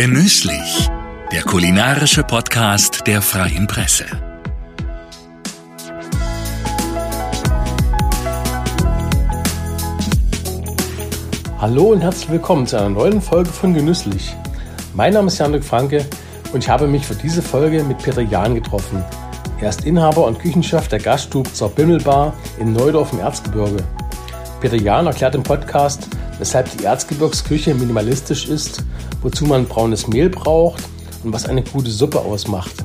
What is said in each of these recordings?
Genüsslich, der kulinarische Podcast der Freien Presse. Hallo und herzlich willkommen zu einer neuen Folge von Genüsslich. Mein Name ist Jan-Dirk Franke und ich habe mich für diese Folge mit Peter Jahn getroffen. Er ist Inhaber und Küchenchef der Gaststube zur Bimmelbar in Neudorf im Erzgebirge. Peter Jahn erklärt im Podcast, weshalb die Erzgebirgsküche minimalistisch ist, wozu man braunes Mehl braucht und was eine gute Suppe ausmacht.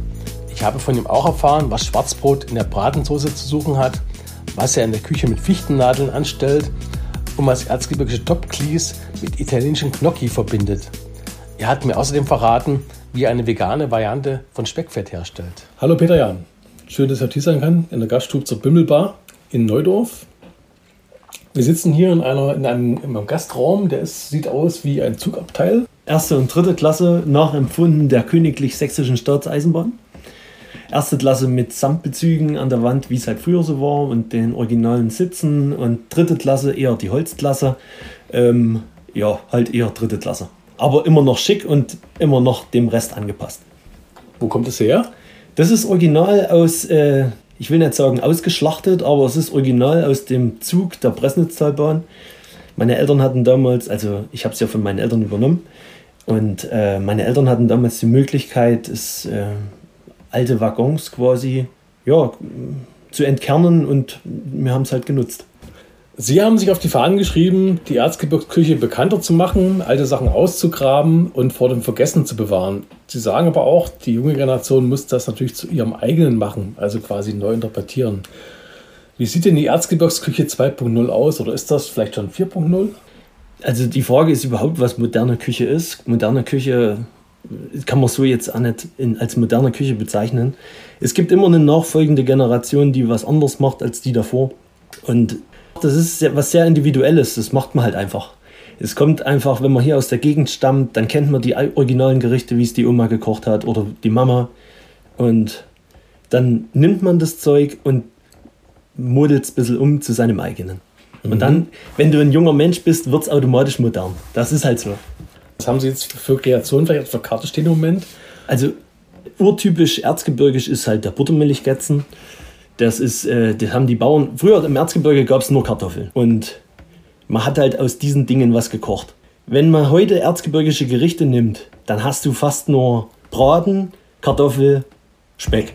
Ich habe von ihm auch erfahren, was Schwarzbrot in der Bratensoße zu suchen hat, was er in der Küche mit Fichtennadeln anstellt und was erzgebirgische Topklis mit italienischen Gnocchi verbindet. Er hat mir außerdem verraten, wie er eine vegane Variante von Speckfett herstellt. Hallo Peter Jahn, schön, dass ich hier sein kann in der Gaststube zur Bimmelbar in Neudorf. Wir sitzen hier in, einer, in, einem, in einem Gastraum, der ist, sieht aus wie ein Zugabteil. Erste und dritte Klasse nachempfunden der Königlich Sächsischen Staatseisenbahn. Erste Klasse mit Samtbezügen an der Wand, wie es halt früher so war, und den originalen Sitzen. Und dritte Klasse eher die Holzklasse. Ähm, ja, halt eher dritte Klasse. Aber immer noch schick und immer noch dem Rest angepasst. Wo kommt es her? Das ist original aus äh, ich will nicht sagen ausgeschlachtet, aber es ist original aus dem Zug der Bresnitztalbahn. Meine Eltern hatten damals, also ich habe es ja von meinen Eltern übernommen, und äh, meine Eltern hatten damals die Möglichkeit, es, äh, alte Waggons quasi ja, zu entkernen und wir haben es halt genutzt. Sie haben sich auf die Fahnen geschrieben, die Erzgebirgsküche bekannter zu machen, alte Sachen auszugraben und vor dem Vergessen zu bewahren. Sie sagen aber auch, die junge Generation muss das natürlich zu ihrem eigenen machen, also quasi neu interpretieren. Wie sieht denn die Erzgebirgsküche 2.0 aus oder ist das vielleicht schon 4.0? Also die Frage ist überhaupt, was moderne Küche ist. Moderne Küche kann man so jetzt auch nicht in, als moderne Küche bezeichnen. Es gibt immer eine nachfolgende Generation, die was anderes macht als die davor. Und das ist was sehr Individuelles, das macht man halt einfach. Es kommt einfach, wenn man hier aus der Gegend stammt, dann kennt man die originalen Gerichte, wie es die Oma gekocht hat oder die Mama. Und dann nimmt man das Zeug und modelt es ein bisschen um zu seinem eigenen. Mhm. Und dann, wenn du ein junger Mensch bist, wird es automatisch modern. Das ist halt so. Was haben Sie jetzt für Kreationen vielleicht auf der Karte stehen im Moment? Also urtypisch erzgebirgisch ist halt der Buttermilchgätzen. Das ist, äh, das haben die Bauern. Früher im Erzgebirge gab es nur Kartoffeln. Und man hat halt aus diesen Dingen was gekocht. Wenn man heute erzgebirgische Gerichte nimmt, dann hast du fast nur Braten, Kartoffel, Speck.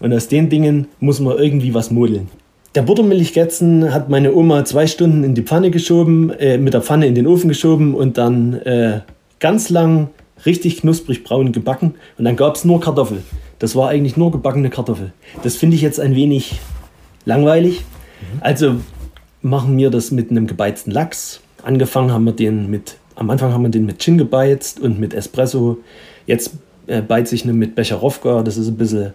Und aus den Dingen muss man irgendwie was modeln. Der Buttermilchgätzen hat meine Oma zwei Stunden in die Pfanne geschoben, äh, mit der Pfanne in den Ofen geschoben und dann äh, ganz lang richtig knusprig braun gebacken. Und dann gab es nur Kartoffel. Das war eigentlich nur gebackene Kartoffel. Das finde ich jetzt ein wenig langweilig. Also machen wir das mit einem gebeizten Lachs. Angefangen haben wir den mit, am Anfang haben wir den mit Gin gebeizt und mit Espresso. Jetzt äh, beize ich ihn mit Becherowka. Das ist ein bisschen,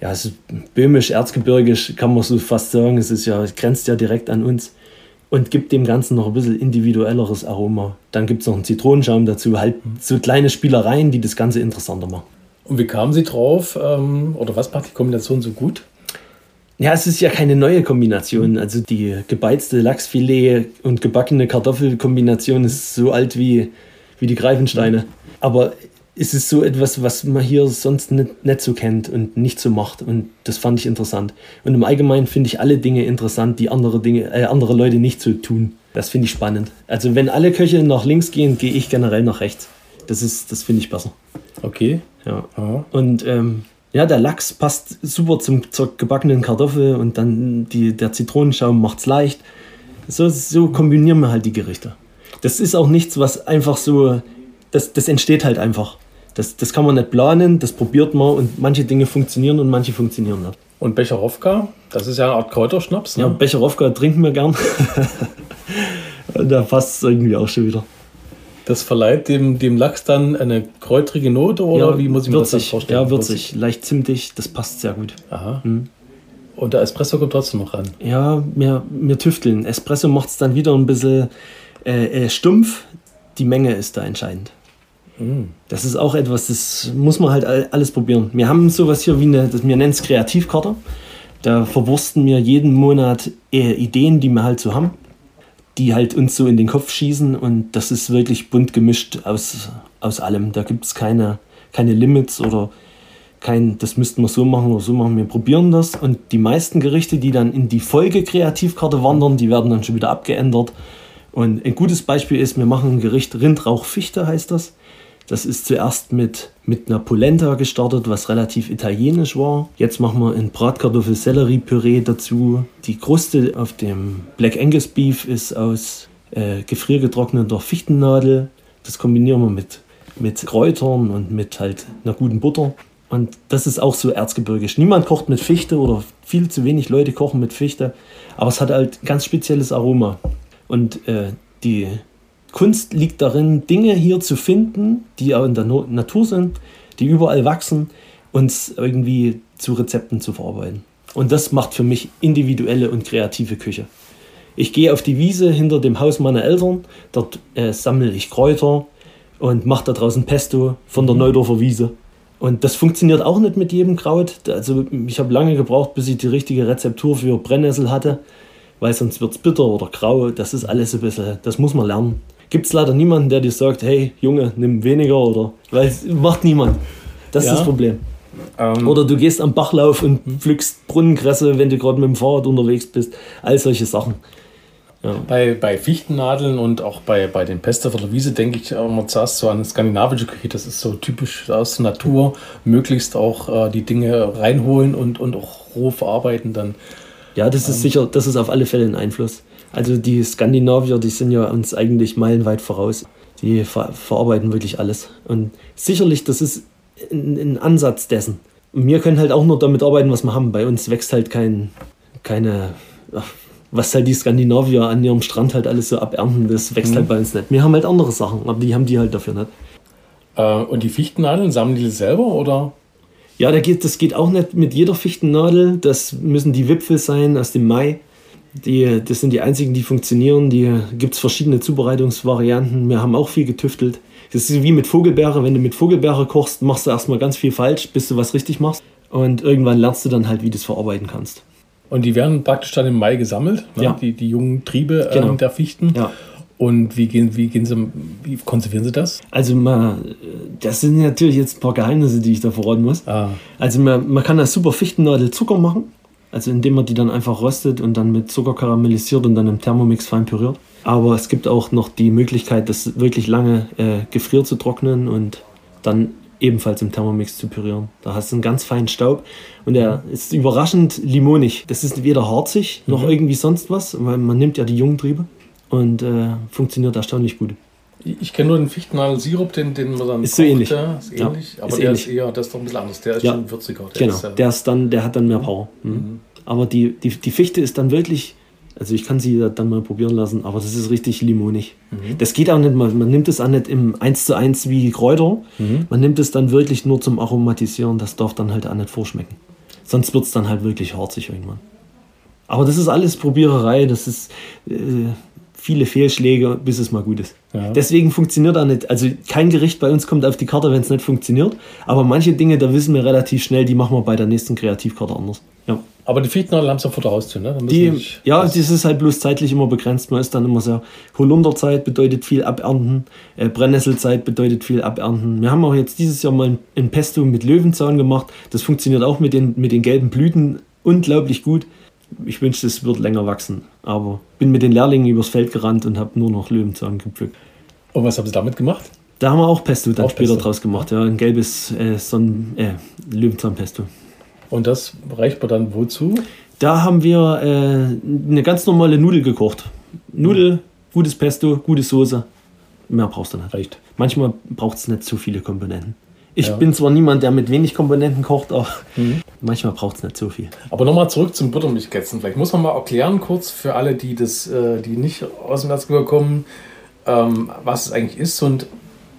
ja, ist böhmisch, erzgebirgisch, kann man so fast sagen. Es ist ja, es grenzt ja direkt an uns und gibt dem Ganzen noch ein bisschen individuelleres Aroma. Dann gibt es noch einen Zitronenschaum dazu, halt so kleine Spielereien, die das Ganze interessanter machen. Und wie kamen Sie drauf? Ähm, oder was macht die Kombination so gut? Ja, es ist ja keine neue Kombination. Also die gebeizte Lachsfilet und gebackene Kartoffelkombination ist so alt wie, wie die Greifensteine. Aber es ist so etwas, was man hier sonst nicht, nicht so kennt und nicht so macht. Und das fand ich interessant. Und im Allgemeinen finde ich alle Dinge interessant, die andere, Dinge, äh, andere Leute nicht so tun. Das finde ich spannend. Also wenn alle Köche nach links gehen, gehe ich generell nach rechts. Das, das finde ich besser. Okay. Ja. Aha. Und ähm, ja, der Lachs passt super zum, zur gebackenen Kartoffel und dann die, der Zitronenschaum macht es leicht. So, so kombinieren wir halt die Gerichte. Das ist auch nichts, was einfach so, das, das entsteht halt einfach. Das, das kann man nicht planen, das probiert man und manche Dinge funktionieren und manche funktionieren nicht. Und Becherowka, das ist ja eine Art Kräuterschnaps. Ne? Ja, Becherowka trinken wir gern. da passt es irgendwie auch schon wieder. Das verleiht dem, dem Lachs dann eine kräutrige Note oder ja, wie muss ich mir würzig, das vorstellen? Ja, würzig, leicht zimtig, das passt sehr gut. Aha. Mhm. Und der Espresso kommt trotzdem noch ran. Ja, wir, wir tüfteln. Espresso macht es dann wieder ein bisschen äh, äh, stumpf. Die Menge ist da entscheidend. Mhm. Das ist auch etwas, das muss man halt alles probieren. Wir haben sowas hier wie eine, das, wir nennen es Kreativkarte. Da verwursten wir jeden Monat äh, Ideen, die wir halt so haben die halt uns so in den Kopf schießen und das ist wirklich bunt gemischt aus aus allem. Da gibt es keine, keine Limits oder kein, das müssten wir so machen oder so machen. Wir probieren das und die meisten Gerichte, die dann in die Folge-Kreativkarte wandern, die werden dann schon wieder abgeändert. Und ein gutes Beispiel ist, wir machen ein Gericht Rindrauchfichte heißt das. Das ist zuerst mit, mit einer Polenta gestartet, was relativ italienisch war. Jetzt machen wir ein Bratkartoffel-Sellerie-Püree dazu. Die Kruste auf dem Black Angus Beef ist aus äh, gefriergetrockneter Fichtennadel. Das kombinieren wir mit, mit Kräutern und mit halt einer guten Butter. Und das ist auch so erzgebirgisch. Niemand kocht mit Fichte oder viel zu wenig Leute kochen mit Fichte. Aber es hat halt ganz spezielles Aroma. Und äh, die Kunst liegt darin, Dinge hier zu finden, die auch in der no Natur sind, die überall wachsen, uns irgendwie zu Rezepten zu verarbeiten. Und das macht für mich individuelle und kreative Küche. Ich gehe auf die Wiese hinter dem Haus meiner Eltern, dort äh, sammle ich Kräuter und mache da draußen Pesto von der Neudorfer Wiese. Und das funktioniert auch nicht mit jedem Kraut. Also ich habe lange gebraucht, bis ich die richtige Rezeptur für Brennnessel hatte, weil sonst wird es bitter oder grau. Das ist alles ein bisschen, das muss man lernen gibt es leider niemanden, der dir sagt, hey Junge, nimm weniger oder weil es macht niemand. Das ja. ist das Problem. Ähm. Oder du gehst am Bachlauf und pflückst Brunnenkresse, wenn du gerade mit dem Fahrrad unterwegs bist. All solche Sachen. Ja. Bei, bei Fichtennadeln und auch bei, bei den Peste von der Wiese denke ich immer zuerst so an skandinavische Küche. Das ist so typisch aus der Natur. Möglichst auch äh, die Dinge reinholen und, und auch roh verarbeiten dann. Ja, das ist ähm. sicher, das ist auf alle Fälle ein Einfluss. Also die Skandinavier, die sind ja uns eigentlich meilenweit voraus. Die ver verarbeiten wirklich alles. Und sicherlich, das ist ein, ein, Ansatz dessen. Und wir können halt auch nur damit arbeiten, was wir haben. Bei uns wächst halt kein, keine, was halt die Skandinavier an ihrem Strand halt alles so abernten, das wächst mhm. halt bei uns nicht. Wir haben halt andere Sachen, aber die haben die halt dafür nicht. Äh, und die Fichtennadeln sammeln die selber oder? Ja, da geht, das geht auch nicht mit jeder Fichtennadel. Das müssen die Wipfel sein aus dem Mai. Die, das sind die einzigen, die funktionieren. Die gibt es verschiedene Zubereitungsvarianten. Wir haben auch viel getüftelt. Das ist wie mit Vogelbeere. Wenn du mit Vogelbeere kochst, machst du erstmal ganz viel falsch, bis du was richtig machst. Und irgendwann lernst du dann halt, wie du es verarbeiten kannst. Und die werden praktisch dann im Mai gesammelt, ne? ja. die, die jungen Triebe äh, genau. der Fichten. Ja. Und wie gehen, wie gehen Sie, wie konservieren Sie das? Also man, das sind natürlich jetzt ein paar Geheimnisse, die ich da verraten muss. Ah. Also man, man kann da super Fichtennadel Zucker machen. Also indem man die dann einfach röstet und dann mit Zucker karamellisiert und dann im Thermomix fein püriert. Aber es gibt auch noch die Möglichkeit, das wirklich lange äh, gefriert zu trocknen und dann ebenfalls im Thermomix zu pürieren. Da hast du einen ganz feinen Staub und der ist überraschend limonig. Das ist weder harzig noch mhm. irgendwie sonst was, weil man nimmt ja die jungen Triebe und äh, funktioniert erstaunlich gut. Ich kenne nur den Fichtennadelsirup, den, den man dann ist so ähnlich. ist ähnlich, ja, aber ist der ähnlich. ist eher, das ist doch ein bisschen anders. Der ist ja. schon würziger. Der genau, ist, äh, der ist dann, der hat dann mehr Power. Mhm. Mhm. Aber die, die, die Fichte ist dann wirklich, also ich kann sie dann mal probieren lassen, aber das ist richtig limonig. Mhm. Das geht auch nicht mal, man nimmt es auch nicht im 1 zu 1 wie Kräuter. Mhm. Man nimmt es dann wirklich nur zum Aromatisieren, das darf dann halt auch nicht vorschmecken. Sonst wird es dann halt wirklich harzig irgendwann. Aber das ist alles Probiererei, das ist äh, viele Fehlschläge, bis es mal gut ist. Ja. Deswegen funktioniert da nicht, also kein Gericht bei uns kommt auf die Karte, wenn es nicht funktioniert. Aber manche Dinge, da wissen wir relativ schnell, die machen wir bei der nächsten Kreativkarte anders. Ja. Aber die Fichtnadel haben sie vor der Haustür, ne? Die, ja, das ist halt bloß zeitlich immer begrenzt. Man ist dann immer so, Holunderzeit bedeutet viel abernten, äh, Brennnesselzeit bedeutet viel abernten. Wir haben auch jetzt dieses Jahr mal ein Pesto mit Löwenzahn gemacht. Das funktioniert auch mit den, mit den gelben Blüten unglaublich gut ich wünschte, es wird länger wachsen. Aber bin mit den Lehrlingen übers Feld gerannt und habe nur noch Löwenzahn gepflückt. Und was haben Sie damit gemacht? Da haben wir auch Pesto dann auch später Pesto. draus gemacht. Ja, ein gelbes äh, Sonnen äh, Löwenzahnpesto. Und das reicht man dann wozu? Da haben wir äh, eine ganz normale Nudel gekocht. Nudel, gutes Pesto, gute Soße. Mehr brauchst du nicht. Reicht. Manchmal braucht es nicht zu viele Komponenten. Ich ja. bin zwar niemand, der mit wenig Komponenten kocht, aber mhm. manchmal braucht es nicht so viel. Aber nochmal zurück zum Buttermilchkätzen. Vielleicht muss man mal erklären, kurz für alle, die, das, äh, die nicht aus dem Erzgebirge kommen, ähm, was es eigentlich ist und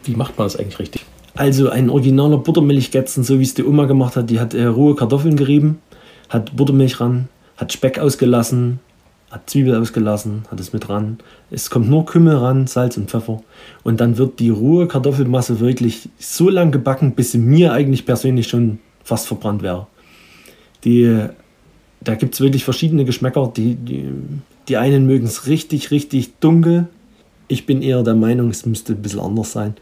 wie macht man das eigentlich richtig? Also ein originaler Buttermilchkätzen, so wie es die Oma gemacht hat, die hat äh, rohe Kartoffeln gerieben, hat Buttermilch ran, hat Speck ausgelassen, hat Zwiebel ausgelassen, hat es mit ran. Es kommt nur Kümmel ran, Salz und Pfeffer. Und dann wird die rohe Kartoffelmasse wirklich so lang gebacken, bis sie mir eigentlich persönlich schon fast verbrannt wäre. Die, da gibt es wirklich verschiedene Geschmäcker. Die, die, die einen mögen es richtig, richtig dunkel. Ich bin eher der Meinung, es müsste ein bisschen anders sein.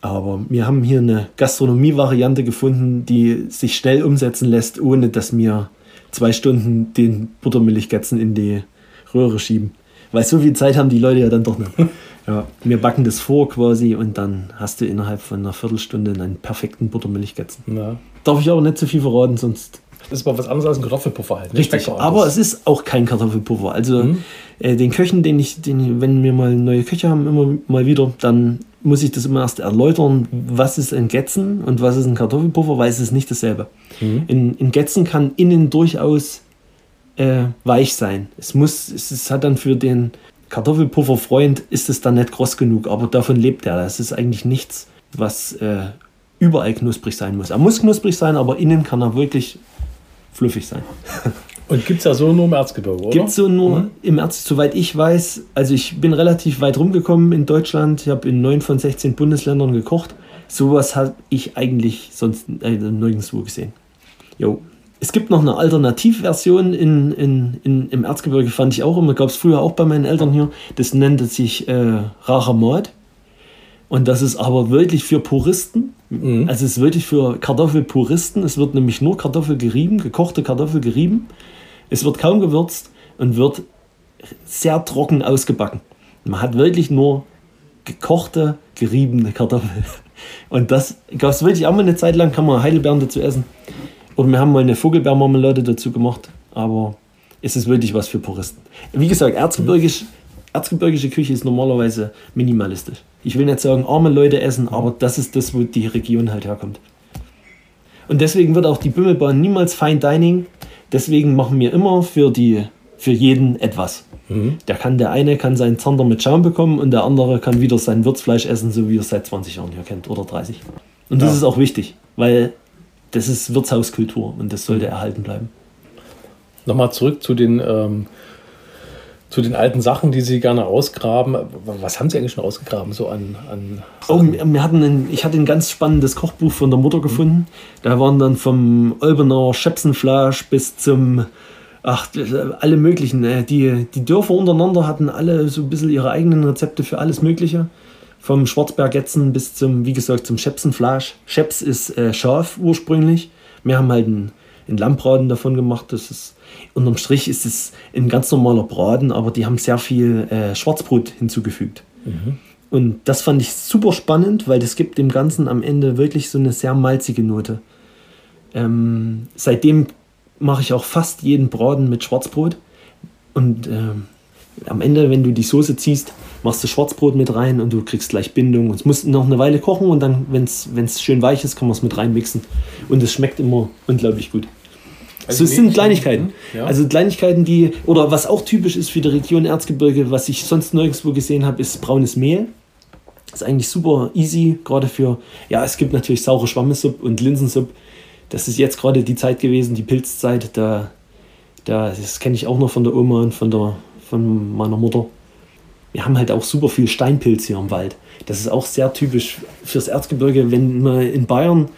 Aber wir haben hier eine Gastronomie-Variante gefunden, die sich schnell umsetzen lässt, ohne dass wir zwei Stunden den Buttermilchgätzen in die Röhre schieben. Weil so viel Zeit haben die Leute ja dann doch nicht. Ja, wir backen das vor quasi und dann hast du innerhalb von einer Viertelstunde einen perfekten Buttermilchgätzen. Ja. Darf ich aber nicht zu viel verraten, sonst. Das ist mal was anderes als ein Kartoffelpuffer halt. ne? Richtig, aber es ist auch kein Kartoffelpuffer. Also Mhm. äh, den Köchen, den ich, den, wenn wir mal neue Köche haben, immer mal wieder, dann muss ich das immer erst erläutern, was ist ein Gätzen und was ist ein Kartoffelpuffer, weil es ist nicht dasselbe. Mhm. In, in Gätzen kann innen durchaus äh, weich sein. Es muss, es ist, hat dann für den Kartoffelpufferfreund ist es dann nicht kross genug, aber davon lebt er. Das ist eigentlich nichts, was äh, überall knusprig sein muss. Er muss knusprig sein, aber innen kann er wirklich fluffig sein. Und gibt es ja so nur im Erzgebirge, oder? Gibt es so nur Mhm. im März, soweit ich weiß. Also ich bin relativ weit rumgekommen in Deutschland. Ich habe in neun von 16 Bundesländern gekocht. Sowas habe ich eigentlich sonst äh, nirgendwo gesehen. Jo. Es gibt noch eine Alternativversion in, in, in, im Erzgebirge, fand ich auch immer. Gab es früher auch bei meinen Eltern hier. Das nennt sich äh, Rachamat. Und das ist aber wirklich für Puristen. Mhm. Also es ist wirklich für Kartoffelpuristen. Es wird nämlich nur Kartoffel gerieben, gekochte Kartoffel gerieben. Es wird kaum gewürzt und wird sehr trocken ausgebacken. Man hat wirklich nur gekochte, geriebene Kartoffeln. Und das gab es wirklich auch mal eine Zeit lang, kann man Heidelbeeren dazu essen. Oder wir haben mal eine Vogelbeermarmelade dazu gemacht. Aber es ist wirklich was für Puristen. Wie gesagt, erzgebirgisch, erzgebirgische Küche ist normalerweise minimalistisch. Ich will nicht sagen, arme Leute essen, aber das ist das, wo die Region halt herkommt. Und deswegen wird auch die Bümmelbahn niemals Fine Dining. Deswegen machen wir immer für, die, für jeden etwas. Der kann, der eine kann seinen Zander mit Schaum bekommen und der andere kann wieder sein Würzfleisch essen, so wie er es seit 20 Jahren hier kennt oder 30. Und das Ja. ist auch wichtig, weil das ist Wirtshauskultur und das sollte erhalten bleiben. Nochmal zurück zu den, ähm, zu den alten Sachen, die Sie gerne ausgraben. Was haben Sie eigentlich schon ausgegraben, so an, an Oh, wir hatten ein, ich hatte ein ganz spannendes Kochbuch von der Mutter gefunden. Da waren dann vom Olbener Schäpsenfleisch bis zum, ach, alle möglichen. äh, Die, die Dörfer untereinander hatten alle so ein bisschen ihre eigenen Rezepte für alles Mögliche. Vom Schwarzbergetzen bis zum, wie gesagt, zum Schäpsenfleisch. Schäps ist äh, Schaf ursprünglich. Wir haben halt einen, einen Lammbraten davon gemacht. Das ist, unterm Strich ist es ein ganz normaler Braten, aber die haben sehr viel äh, Schwarzbrot hinzugefügt. Und das fand ich super spannend, weil das gibt dem Ganzen am Ende wirklich so eine sehr malzige Note. Ähm, seitdem mache ich auch fast jeden Braten mit Schwarzbrot. Und ähm, am Ende, wenn du die Soße ziehst, machst du Schwarzbrot mit rein und du kriegst gleich Bindung. Und es muss noch eine Weile kochen und dann, wenn es schön weich ist, kann man es mit reinmixen. Und es schmeckt immer unglaublich gut. Also es sind Kleinigkeiten. ja. Also Kleinigkeiten, die, oder was auch typisch ist für die Region Erzgebirge, was ich sonst nirgendwo gesehen habe, ist braunes Mehl. ist eigentlich super easy, gerade für, ja, es gibt natürlich saure Schwammesuppe und Linsensuppe. Das ist jetzt gerade die Zeit gewesen, die Pilzzeit. Da, da, das kenne ich auch noch von der Oma und von, der, von meiner Mutter. Wir haben halt auch super viel Steinpilz hier im Wald. Das ist auch sehr typisch fürs Erzgebirge. Wenn man in Bayern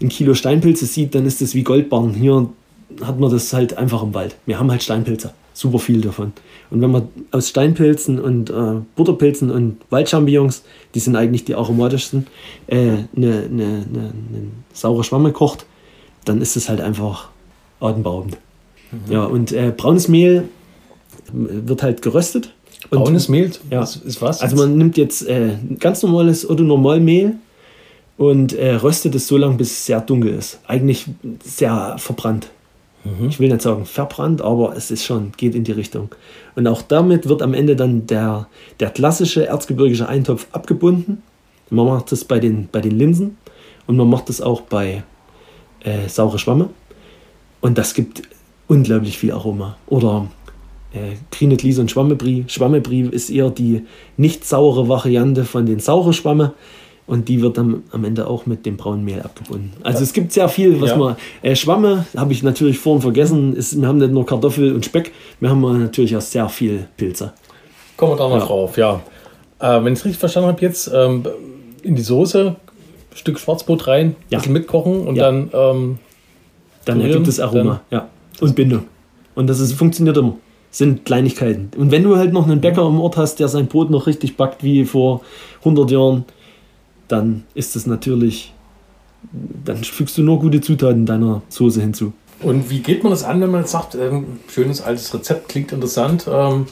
ein Kilo Steinpilze sieht, dann ist das wie Goldbarren. Hier hat man das halt einfach im Wald. Wir haben halt Steinpilze, super viel davon. Und wenn man aus Steinpilzen und äh, Butterpilzen und Waldchampignons, die sind eigentlich die aromatischsten, äh, eine, eine, eine, eine saure Schwamme kocht, dann ist es halt einfach atemberaubend. Ja, und äh, braunes Mehl wird halt geröstet. Und Braunes Mehl Ja. ist, ist was? also man nimmt jetzt äh, ganz normales oder normal Mehl und äh, röstet es so lange, bis es sehr dunkel ist. Eigentlich sehr verbrannt. Ich will nicht sagen verbrannt, aber es ist schon, geht in die Richtung. Und auch damit wird am Ende dann der, der klassische erzgebirgische Eintopf abgebunden. Man macht das bei den, bei den Linsen und man macht das auch bei äh, saure Schwamme. Und das gibt unglaublich viel Aroma. Oder äh, Krinet Lies und Schwammebrie. Schwammebrie ist eher die nicht saure Variante von den saure Schwamme. Und die wird dann am Ende auch mit dem braunen Mehl abgebunden. Also es gibt sehr viel, was Ja. man. Äh, Schwamme habe ich natürlich vorhin vergessen. Ist, wir haben nicht nur Kartoffel und Speck, wir haben natürlich auch sehr viel Pilze. Kommen wir da noch Ja. drauf, ja. Äh, wenn ich es richtig verstanden habe, jetzt ähm, in die Soße, Stück Schwarzbrot rein, Ja. bisschen mitkochen und Ja. dann ähm, Dann ergibt es Aroma. Ja. Und Bindung. Und das ist, funktioniert immer. Sind Kleinigkeiten. Und wenn du halt noch einen Bäcker im Ort hast, der sein Brot noch richtig backt wie vor 100 Jahren, dann ist es natürlich, dann fügst du nur gute Zutaten deiner Soße hinzu. Und wie geht man das an, wenn man jetzt sagt, ähm, schönes altes Rezept, klingt interessant. Ähm,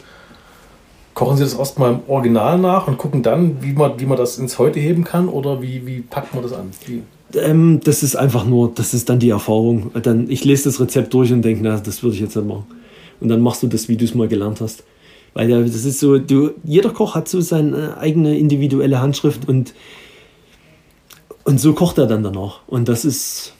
kochen Sie das erstmal im Original nach und gucken dann, wie man, wie man das ins Heute heben kann? Oder wie, wie packt man das an? Ähm, das ist einfach nur, das ist dann die Erfahrung. Dann, ich lese das Rezept durch und denke, na, das würde ich jetzt nicht machen. Und dann machst du das, wie du es mal gelernt hast. Weil das ist so, du, jeder Koch hat so seine eigene individuelle Handschrift und, und so kocht er dann danach. Und das ist,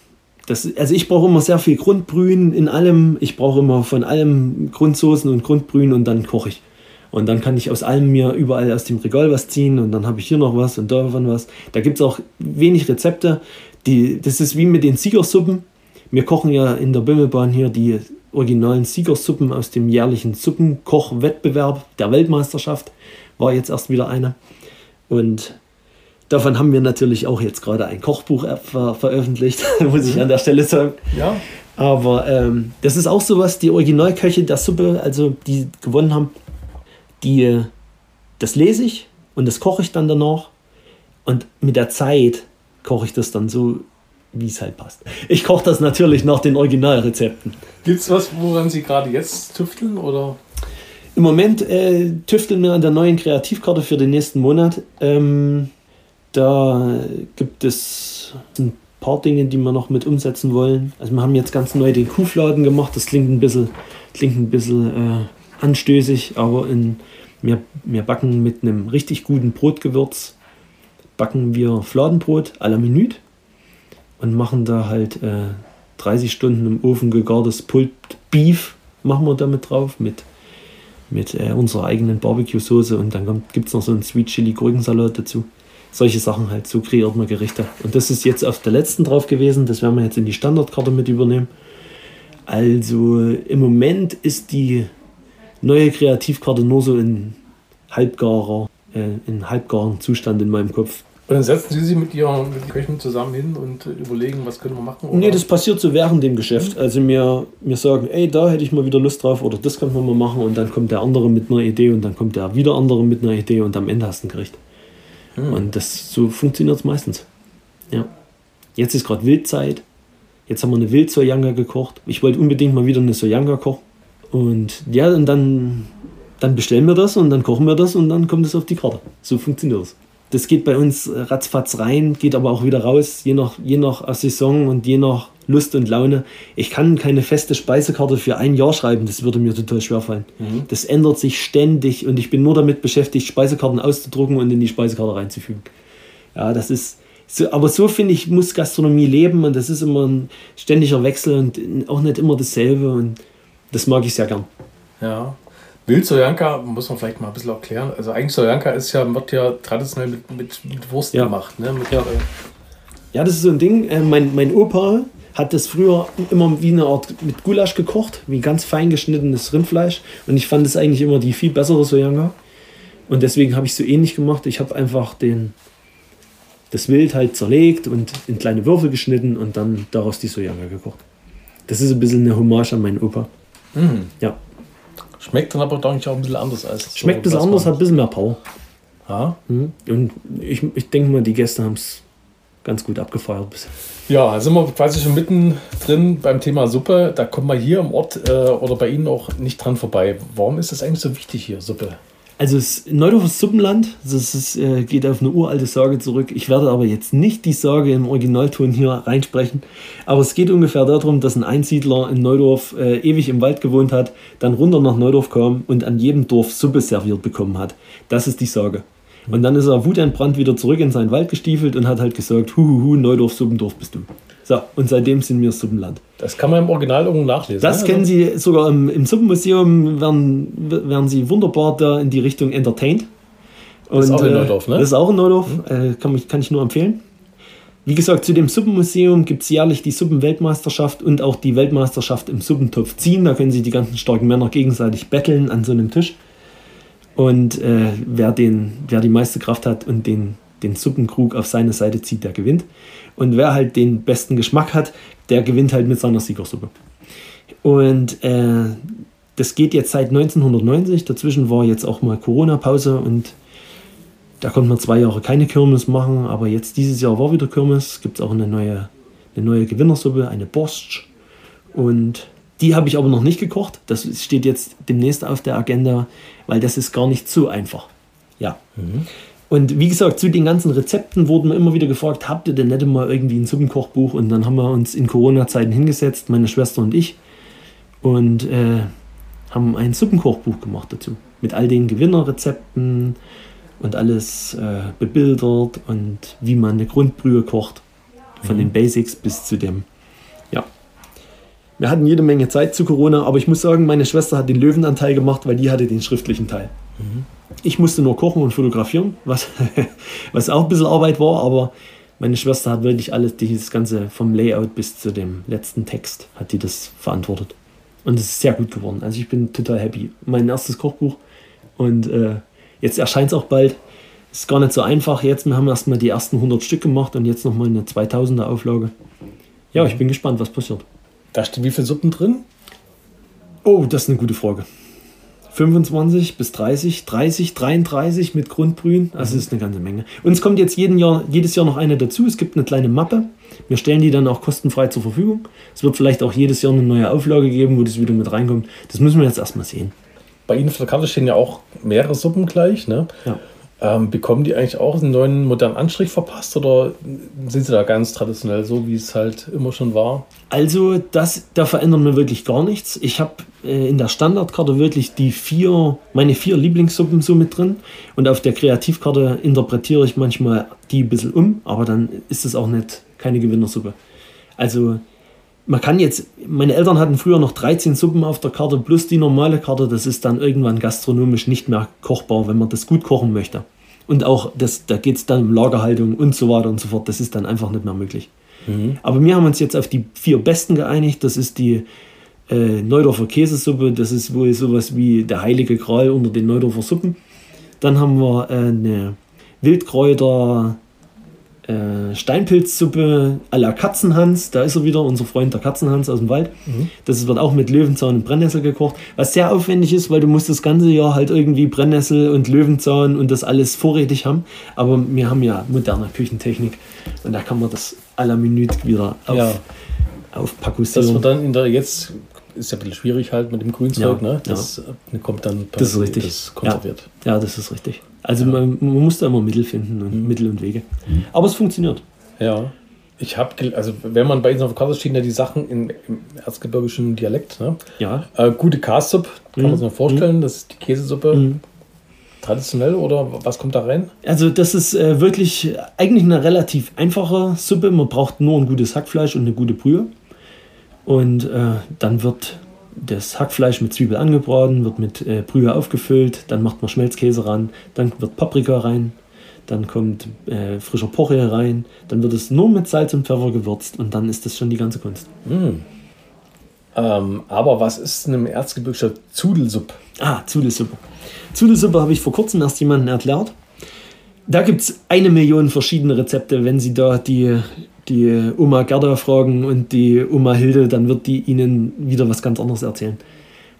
das, also ich brauche immer sehr viel Grundbrühen in allem. Ich brauche immer von allem Grundsoßen und Grundbrühen und dann koche ich. Und dann kann ich aus allem mir überall aus dem Regal was ziehen und dann habe ich hier noch was und davon was. Da gibt es auch wenig Rezepte. Die, das ist wie mit den Siegersuppen. Wir kochen ja in der Bimmelbahn hier die originalen Siegersuppen aus dem jährlichen Suppenkochwettbewerb der Weltmeisterschaft. War jetzt erst wieder eine. Und davon haben wir natürlich auch jetzt gerade ein Kochbuch ver veröffentlicht, muss ich an der Stelle sagen. Ja. Aber ähm, das ist auch sowas, die Originalköche der Suppe, also die gewonnen haben, die, das lese ich und das koche ich dann danach. Und mit der Zeit koche ich das dann so, wie es halt passt. Ich koche das natürlich nach den Originalrezepten. Gibt es was, woran Sie gerade jetzt tüfteln? Oder? Im Moment äh, tüfteln wir an der neuen Kreativkarte für den nächsten Monat. Ähm, da gibt es ein paar Dinge, die wir noch mit umsetzen wollen. Also wir haben jetzt ganz neu den Kuhfladen gemacht. Das klingt ein bisschen, klingt ein bisschen äh, anstößig, aber in, wir, wir backen mit einem richtig guten Brotgewürz backen wir Fladenbrot à la Minute und machen da halt äh, 30 Stunden im Ofen gegartes Pulled Beef machen wir damit drauf mit, mit äh, unserer eigenen Barbecue-Soße und dann gibt es noch so einen Sweet Chili Gurkensalat dazu. Solche Sachen halt, so kreiert man Gerichte. Und das ist jetzt auf der letzten drauf gewesen, das werden wir jetzt in die Standardkarte mit übernehmen. Also im Moment ist die neue Kreativkarte nur so in halbgarer, äh, in halbgaren Zustand in meinem Kopf. Und dann setzen Sie sich mit Ihren mit Köchen zusammen hin und überlegen, was können wir machen? Oder? Nee, das passiert so während dem Geschäft. Also mir, mir sagen, ey, da hätte ich mal wieder Lust drauf oder das könnte man mal machen und dann kommt der andere mit einer Idee und dann kommt der wieder andere mit einer Idee und am Ende hast du ein Gericht. Hm. Und das so funktioniert es meistens. Ja. Jetzt ist gerade Wildzeit. Jetzt haben wir eine Wild-Soyanga gekocht. Ich wollte unbedingt mal wieder eine Soyanga kochen. Und ja, und dann, dann bestellen wir das und dann kochen wir das und dann kommt es auf die Karte. So funktioniert es das geht bei uns ratzfatz rein, geht aber auch wieder raus, je nach, je nach Saison und je nach Lust und Laune. Ich kann keine feste Speisekarte für ein Jahr schreiben, das würde mir total schwer fallen. Mhm. Das ändert sich ständig und ich bin nur damit beschäftigt, Speisekarten auszudrucken und in die Speisekarte reinzufügen. Ja, das ist, so, aber so finde ich, muss Gastronomie leben und das ist immer ein ständiger Wechsel und auch nicht immer dasselbe und das mag ich sehr gern. Ja, Wild Sojanka muss man vielleicht mal ein bisschen erklären. Also eigentlich Sojanka ist ja, wird ja traditionell mit, mit, mit Wurst ja. gemacht. Ne? Mit, ja. Äh ja, das ist so ein Ding. Äh, mein, mein Opa hat das früher immer wie eine Art mit Gulasch gekocht, wie ganz fein geschnittenes Rindfleisch. Und ich fand es eigentlich immer die viel bessere Sojanka. Und deswegen habe ich so ähnlich gemacht. Ich habe einfach den, das Wild halt zerlegt und in kleine Würfel geschnitten und dann daraus die Sojanka gekocht. Das ist ein bisschen eine Hommage an meinen Opa. Mhm. Ja. Schmeckt dann aber, denke ich, auch ein bisschen anders als. Schmeckt ein bisschen anders, hat ein bisschen mehr Power. Ja. Mhm. Und ich, ich denke mal, die Gäste haben es ganz gut abgefeiert bisher. Ja, sind wir quasi schon mittendrin beim Thema Suppe. Da kommen wir hier im Ort äh, oder bei Ihnen auch nicht dran vorbei. Warum ist das eigentlich so wichtig hier, Suppe? Also es Neudorf ist Suppenland, das ist, äh, geht auf eine uralte Sage zurück. Ich werde aber jetzt nicht die Sage im Originalton hier reinsprechen. Aber es geht ungefähr darum, dass ein Einsiedler in Neudorf äh, ewig im Wald gewohnt hat, dann runter nach Neudorf kam und an jedem Dorf Suppe serviert bekommen hat. Das ist die Sage. Und dann ist er wutentbrannt wieder zurück in seinen Wald gestiefelt und hat halt gesagt, huhuhu, Neudorf, Suppendorf bist du. So, und seitdem sind wir Suppenland. Das kann man im Original irgendwo nachlesen. Das ne? kennen Sie sogar im, im Suppenmuseum, werden, werden Sie wunderbar da in die Richtung entertained. Und, das ist auch in Neudorf, ne? Das ist auch in Neudorf, mhm. äh, kann, kann ich nur empfehlen. Wie gesagt, zu dem Suppenmuseum gibt es jährlich die Suppenweltmeisterschaft und auch die Weltmeisterschaft im Suppentopf ziehen. Da können sich die ganzen starken Männer gegenseitig betteln an so einem Tisch. Und äh, wer, den, wer die meiste Kraft hat und den, den Suppenkrug auf seine Seite zieht, der gewinnt. Und wer halt den besten Geschmack hat, der gewinnt halt mit seiner Siegersuppe. Und äh, das geht jetzt seit 1990. Dazwischen war jetzt auch mal Corona-Pause und Da konnten wir zwei Jahre keine Kirmes machen, aber jetzt dieses Jahr war wieder Kirmes. Gibt es auch eine neue, eine neue Gewinnersuppe, eine Borscht. Und die habe ich aber noch nicht gekocht. Das steht jetzt demnächst auf der Agenda, weil das ist gar nicht so einfach. Ja. Mhm. Und wie gesagt, zu den ganzen Rezepten wurden wir immer wieder gefragt, habt ihr denn nicht mal irgendwie ein Suppenkochbuch? Und dann haben wir uns in Corona-Zeiten hingesetzt, meine Schwester und ich, und äh, haben ein Suppenkochbuch gemacht dazu. Mit all den Gewinnerrezepten und alles äh, bebildert und wie man eine Grundbrühe kocht. Von mhm. den Basics bis zu dem. Wir hatten jede Menge Zeit zu Corona, aber ich muss sagen, meine Schwester hat den Löwenanteil gemacht, weil die hatte den schriftlichen Teil. Mhm. Ich musste nur kochen und fotografieren, was, was auch ein bisschen Arbeit war, aber meine Schwester hat wirklich alles, dieses Ganze vom Layout bis zu dem letzten Text, hat die das verantwortet. Und es ist sehr gut geworden. Also ich bin total happy. Mein erstes Kochbuch und äh, jetzt erscheint es auch bald. Ist gar nicht so einfach jetzt. Wir haben erstmal die ersten 100 Stück gemacht und jetzt nochmal eine 2000er Auflage. Ja, ich bin gespannt, was passiert. Da stehen wie viele Suppen drin? Oh, das ist eine gute Frage. 25 bis 30, 30, 33 mit Grundbrühen. Also mhm. ist eine ganze Menge. Und es kommt jetzt jeden Jahr, jedes Jahr noch eine dazu. Es gibt eine kleine Mappe. Wir stellen die dann auch kostenfrei zur Verfügung. Es wird vielleicht auch jedes Jahr eine neue Auflage geben, wo das wieder mit reinkommt. Das müssen wir jetzt erstmal sehen. Bei Ihnen auf der Karte stehen ja auch mehrere Suppen gleich. Ne? Ja. Ähm, bekommen die eigentlich auch einen neuen modernen Anstrich verpasst oder sind sie da ganz traditionell so, wie es halt immer schon war? Also das, da verändern wir wirklich gar nichts. Ich habe äh, in der Standardkarte wirklich die vier, meine vier Lieblingssuppen so mit drin und auf der Kreativkarte interpretiere ich manchmal die ein bisschen um, aber dann ist es auch nicht keine Gewinnersuppe. Also man kann jetzt, meine Eltern hatten früher noch 13 Suppen auf der Karte plus die normale Karte. Das ist dann irgendwann gastronomisch nicht mehr kochbar, wenn man das gut kochen möchte. Und auch, das, da geht es dann um Lagerhaltung und so weiter und so fort. Das ist dann einfach nicht mehr möglich. Mhm. Aber wir haben uns jetzt auf die vier besten geeinigt. Das ist die äh, Neudorfer Käsesuppe. Das ist wohl sowas wie der heilige Gral unter den Neudorfer Suppen. Dann haben wir äh, eine Wildkräuter äh, Steinpilzsuppe à la Katzenhans. Da ist er wieder, unser Freund der Katzenhans aus dem Wald. Mhm. Das wird auch mit Löwenzahn und Brennnessel gekocht. Was sehr aufwendig ist, weil du musst das ganze Jahr halt irgendwie Brennnessel und Löwenzahn und das alles vorrätig haben. Aber wir haben ja moderne Küchentechnik und da kann man das à la Minute wieder auf, ja. aufpakusieren. Das wird dann in der jetzt ist ja ein bisschen schwierig halt mit dem Grünzeug, ja, ne? Das ja. kommt dann das ist richtig. Das konserviert. Ja, ja, das ist richtig. Also man, man, muss da immer Mittel finden und mhm. Mittel und Wege. Mhm. Aber es funktioniert. Ja. Ich habe, also wenn man bei Ihnen auf der Karte stehen ja die Sachen in, im erzgebirgischen Dialekt. Ne? Ja. Äh, gute Kastsuppe, kann mhm. man sich mal vorstellen. Mhm. Das ist die Käsesuppe. Mhm. Traditionell oder was kommt da rein? Also das ist äh, wirklich eigentlich eine relativ einfache Suppe. Man braucht nur ein gutes Hackfleisch und eine gute Brühe. Und äh, dann wird das Hackfleisch mit Zwiebel angebraten, wird mit äh, Brühe aufgefüllt, dann macht man Schmelzkäse ran, dann wird Paprika rein, dann kommt äh, frischer Porree rein, dann wird es nur mit Salz und Pfeffer gewürzt und dann ist das schon die ganze Kunst. Mm. Ähm, aber was ist eine erzgebirgischer Zudelsuppe? Ah, Zudelsuppe. Zudelsuppe habe ich vor kurzem erst jemanden erklärt. Da gibt es eine Million verschiedene Rezepte. Wenn Sie da die die Oma Gerda fragen und die Oma Hilde, dann wird die ihnen wieder was ganz anderes erzählen.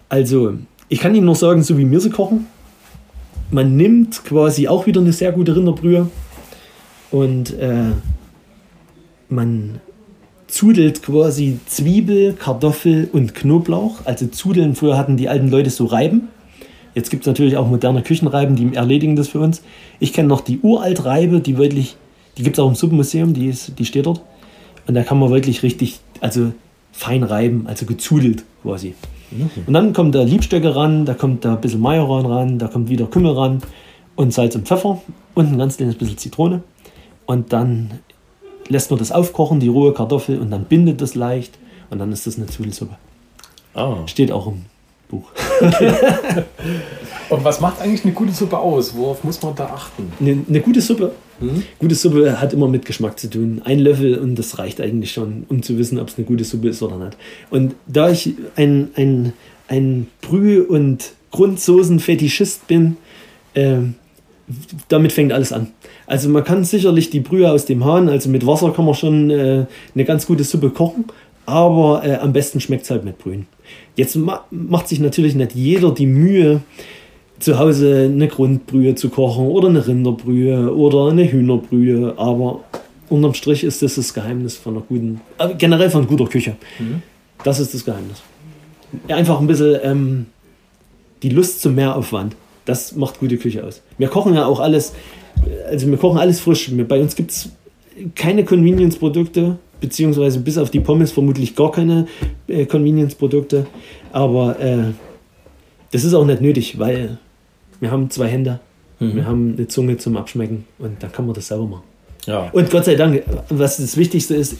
Also, ich kann Ihnen nur sagen, so wie wir sie kochen. Man nimmt quasi auch wieder eine sehr gute Rinderbrühe und äh, man zudelt quasi Zwiebel, Kartoffel und Knoblauch. Also Zudeln, früher hatten die alten Leute so Reiben. Jetzt gibt es natürlich auch moderne Küchenreiben, die erledigen das für uns. Ich kenne noch die Uraltreibe, die wirklich die gibt es auch im Suppenmuseum, die, ist, die steht dort. Und da kann man wirklich richtig, also fein reiben, also gezudelt quasi. Mhm. Und dann kommt der Liebstöcke ran, da kommt da ein bisschen Majoran ran, da kommt wieder Kümmel ran und Salz und Pfeffer und ein ganz kleines bisschen Zitrone. Und dann lässt man das aufkochen, die rohe Kartoffel, und dann bindet das leicht und dann ist das eine Zudelsuppe. Ah. Steht auch im Buch. Okay. Und was macht eigentlich eine gute Suppe aus? Worauf muss man da achten? Eine, eine gute Suppe. Mhm. Gute Suppe hat immer mit Geschmack zu tun. Ein Löffel und das reicht eigentlich schon, um zu wissen, ob es eine gute Suppe ist oder nicht. Und da ich ein, ein, ein Brühe- und Grundsoßen-Fetischist bin, äh, damit fängt alles an. Also man kann sicherlich die Brühe aus dem Hahn, also mit Wasser kann man schon äh, eine ganz gute Suppe kochen, aber äh, am besten schmeckt es halt mit Brühen. Jetzt ma macht sich natürlich nicht jeder die Mühe, zu Hause eine Grundbrühe zu kochen oder eine Rinderbrühe oder eine Hühnerbrühe. Aber unterm Strich ist das das Geheimnis von einer guten, äh, generell von guter Küche. Mhm. Das ist das Geheimnis. Einfach ein bisschen ähm, die Lust zum Mehraufwand. Das macht gute Küche aus. Wir kochen ja auch alles, also wir kochen alles frisch. Bei uns gibt es keine Convenience-Produkte, beziehungsweise bis auf die Pommes vermutlich gar keine äh, Convenience-Produkte. Aber äh, das ist auch nicht nötig, weil wir haben zwei Hände, mhm. wir haben eine Zunge zum Abschmecken und dann kann man das selber machen. Ja. Und Gott sei Dank, was das Wichtigste ist,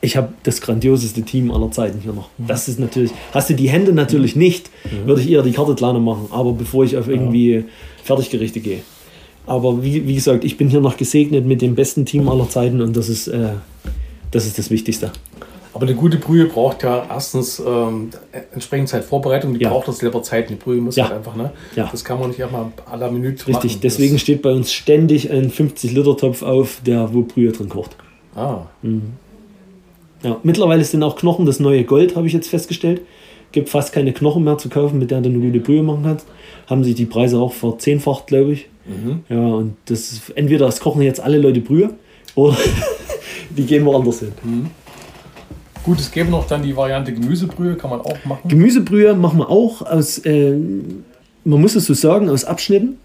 ich habe das grandioseste Team aller Zeiten hier noch. Mhm. Das ist natürlich, hast du die Hände natürlich nicht, mhm. würde ich eher die Karte kleiner machen, aber bevor ich auf irgendwie ja. Fertiggerichte gehe. Aber wie, wie gesagt, ich bin hier noch gesegnet mit dem besten Team aller Zeiten und das ist, äh, das, ist das Wichtigste. Aber eine gute Brühe braucht ja erstens ähm, entsprechend Zeitvorbereitung, die ja. braucht das selber Zeit. Die Brühe muss ja. halt einfach, ne? Ja. Das kann man nicht einmal aller Minute Richtig, machen. deswegen das steht bei uns ständig ein 50-Liter-Topf auf, der wo Brühe drin kocht. Ah. Mhm. Ja, mittlerweile sind auch Knochen das neue Gold, habe ich jetzt festgestellt. Gibt fast keine Knochen mehr zu kaufen, mit der du eine gute Brühe machen kannst. Haben sich die Preise auch verzehnfacht, glaube ich. Mhm. Ja, und das ist, entweder es kochen jetzt alle Leute Brühe oder die gehen woanders hin. Mhm. Gut, es gäbe noch dann die Variante Gemüsebrühe, kann man auch machen. Gemüsebrühe machen wir auch aus, äh, man muss es so sagen, aus Abschnitten,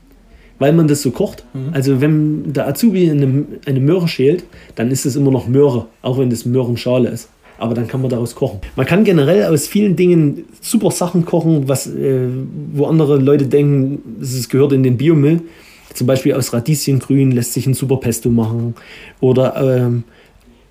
weil man das so kocht. Mhm. Also wenn der Azubi eine, eine Möhre schält, dann ist es immer noch Möhre, auch wenn das Möhrenschale ist. Aber dann kann man daraus kochen. Man kann generell aus vielen Dingen super Sachen kochen, was, äh, wo andere Leute denken, es gehört in den Biomüll. Zum Beispiel aus Radieschengrün lässt sich ein super Pesto machen. Oder ähm,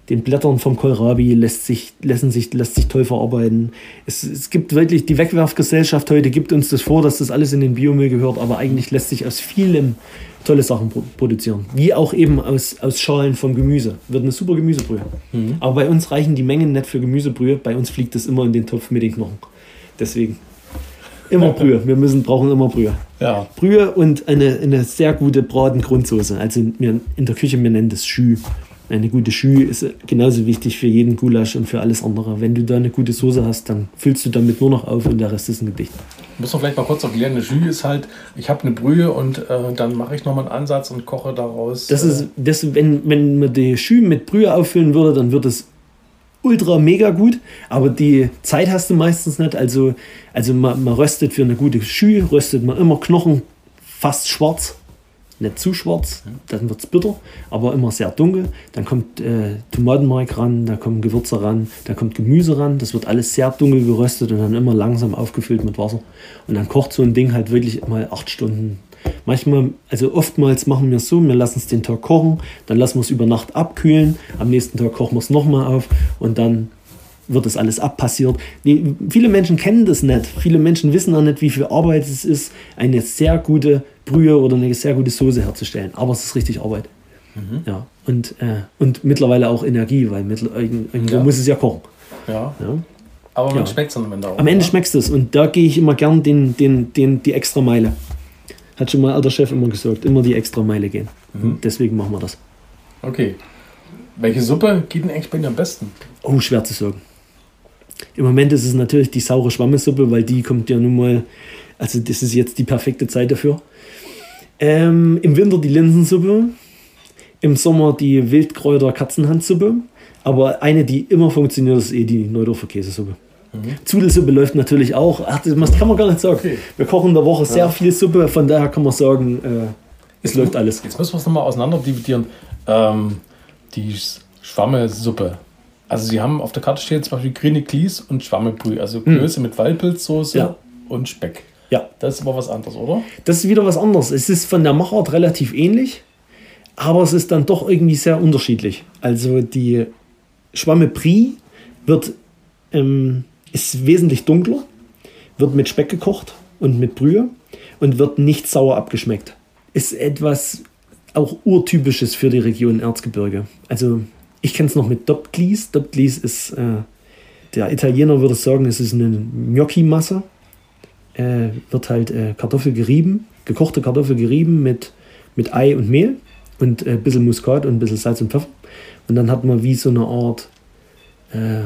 den Blättern vom Kohlrabi lässt sich, lassen sich, lässt sich toll verarbeiten. Es, es gibt wirklich, die Wegwerfgesellschaft heute gibt uns das vor, dass das alles in den Biomüll gehört, aber eigentlich lässt sich aus vielem tolle Sachen produzieren. Wie auch eben aus, aus Schalen vom Gemüse. Wird eine super Gemüsebrühe. Mhm. Aber bei uns reichen die Mengen nicht für Gemüsebrühe. Bei uns fliegt es immer in den Topf mit den Knochen. Deswegen. Immer Brühe. Wir müssen, brauchen immer Brühe. Ja. Brühe und eine, eine sehr gute Bratengrundsoße. Also wir, in der Küche, wir nennen das Schü. Eine gute Schü ist genauso wichtig für jeden Gulasch und für alles andere. Wenn du da eine gute Soße hast, dann füllst du damit nur noch auf und der Rest ist ein Gedicht. Muss man vielleicht mal kurz erklären, eine Schü ist halt, ich habe eine Brühe und äh, dann mache ich nochmal einen Ansatz und koche daraus. Das ist, äh, das, wenn, wenn man die Schü mit Brühe auffüllen würde, dann wird es ultra mega gut, aber die Zeit hast du meistens nicht. Also, also man, man röstet für eine gute Schü, röstet man immer Knochen fast schwarz nicht zu schwarz, dann wird es bitter, aber immer sehr dunkel. Dann kommt äh, Tomatenmark ran, da kommen Gewürze ran, da kommt Gemüse ran. Das wird alles sehr dunkel geröstet und dann immer langsam aufgefüllt mit Wasser. Und dann kocht so ein Ding halt wirklich mal acht Stunden. Manchmal, also oftmals machen wir es so, wir lassen es den Tag kochen, dann lassen wir es über Nacht abkühlen, am nächsten Tag kochen wir es nochmal auf und dann wird das alles abpassiert. Die, viele Menschen kennen das nicht. Viele Menschen wissen auch nicht, wie viel Arbeit es ist, eine sehr gute Brühe oder eine sehr gute Soße herzustellen. Aber es ist richtig Arbeit. Mhm. Ja. Und, äh, und mittlerweile auch Energie, weil irgendwo ja. muss es ja kochen. Ja. ja. Aber man ja. schmeckt es am Ende auch. Am Ende schmeckt es. Und da gehe ich immer gern den, den, den, die extra Meile. Hat schon mal alter Chef immer gesagt, immer die extra Meile gehen. Mhm. Deswegen machen wir das. Okay. Welche Suppe geht denn eigentlich bei dir am besten? Oh, schwer zu sagen. Im Moment ist es natürlich die saure Schwammesuppe, weil die kommt ja nun mal, also das ist jetzt die perfekte Zeit dafür. Ähm, Im Winter die Linsensuppe, im Sommer die Wildkräuter Katzenhandsuppe, aber eine, die immer funktioniert, ist eh die Neudorfer Käsesuppe. Mhm. Zudelsuppe läuft natürlich auch. Ach, das kann man gar nicht sagen. Okay. Wir kochen in der Woche sehr ja. viel Suppe, von daher kann man sagen, äh, es jetzt läuft alles. Jetzt müssen wir es nochmal auseinander dividieren. Ähm, die Schwammesuppe. Also sie haben auf der Karte stehen zum Beispiel grüne Klies und Schwammebrühe, also Klöße mhm. mit Waldpilzsoße ja. und Speck. Ja. Das ist aber was anderes, oder? Das ist wieder was anderes. Es ist von der Machart relativ ähnlich, aber es ist dann doch irgendwie sehr unterschiedlich. Also die Schwamme Brie wird, ähm, ist wesentlich dunkler, wird mit Speck gekocht und mit Brühe und wird nicht sauer abgeschmeckt. Ist etwas auch urtypisches für die Region Erzgebirge. Also ich kenne es noch mit Dopglis. Dopglis ist, äh, der Italiener würde sagen, es ist eine Gnocchi-Masse äh, wird halt äh, Kartoffel gerieben, gekochte Kartoffel gerieben mit, mit Ei und Mehl und ein äh, bisschen Muskat und ein bisschen Salz und Pfeffer. Und dann hat man wie so eine Art äh,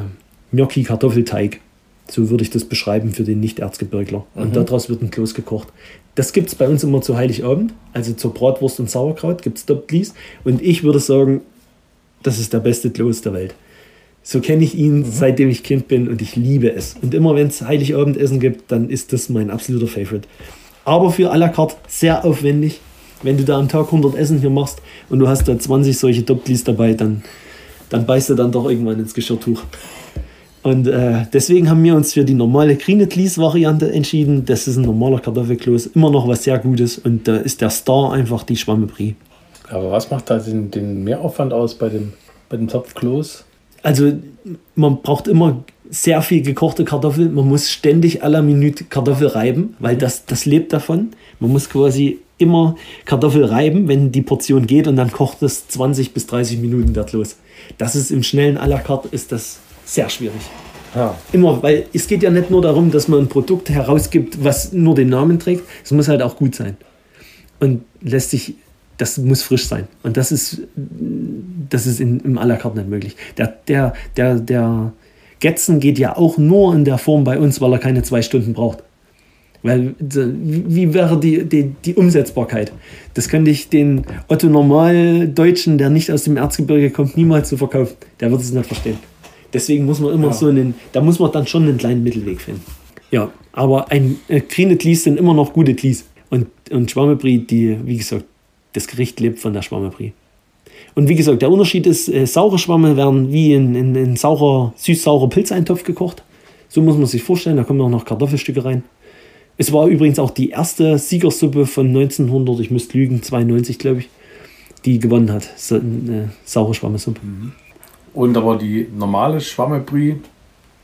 Gnocchi-Kartoffelteig. So würde ich das beschreiben für den Nicht-Erzgebirgler. Und daraus wird ein Kloß gekocht. Das gibt es bei uns immer zu Heiligabend. Also zur Bratwurst und Sauerkraut gibt es Dopplis. Und ich würde sagen, das ist der beste Kloß der Welt. So kenne ich ihn, seitdem ich Kind bin und ich liebe es. Und immer wenn es Heiligabendessen gibt, dann ist das mein absoluter Favorite. Aber für à la carte sehr aufwendig. Wenn du da am Tag 100 Essen hier machst und du hast da 20 solche Dopplis dabei, dann, dann beißt du dann doch irgendwann ins Geschirrtuch. Und äh, deswegen haben wir uns für die normale Greenetlies-Variante entschieden. Das ist ein normaler Kartoffelkloß, immer noch was sehr Gutes und da ist der Star einfach die Schwamme Brie. Aber was macht da den, den Mehraufwand aus bei dem, bei dem Topfkloß? Also man braucht immer sehr viel gekochte Kartoffel. Man muss ständig à la Minute Kartoffel reiben, weil das, das lebt davon. Man muss quasi immer Kartoffel reiben, wenn die Portion geht und dann kocht es 20 bis 30 Minuten wertlos. Das ist im schnellen à la carte ist das sehr schwierig. Ja. Immer, weil es geht ja nicht nur darum, dass man ein Produkt herausgibt, was nur den Namen trägt, es muss halt auch gut sein. Und lässt sich, das muss frisch sein. Und das ist, das ist in, im à la carte nicht möglich. Der, der, der, der Getzen geht ja auch nur in der Form bei uns, weil er keine zwei Stunden braucht. Weil, wie wäre die, die, die Umsetzbarkeit? Das könnte ich den Otto Normal-Deutschen, der nicht aus dem Erzgebirge kommt, niemals so verkaufen. Der wird es nicht verstehen. Deswegen muss man immer Ja. so einen, da muss man dann schon einen kleinen Mittelweg finden. Ja, aber ein äh, grüne Tlis sind immer noch gute Tlis. Und, und Schwammebrie, die, wie gesagt, das Gericht lebt von der Schwammebrie. Und wie gesagt, der Unterschied ist, äh, saure Schwamme werden wie in, in, in saurer, süß-saurer Pilzeintopf gekocht. So muss man sich vorstellen, da kommen auch noch Kartoffelstücke rein. Es war übrigens auch die erste Siegersuppe von 1900, ich müsste lügen, 92 glaube ich, die gewonnen hat. So, eine saure Schwammesuppe. Und aber die normale Schwammebrie,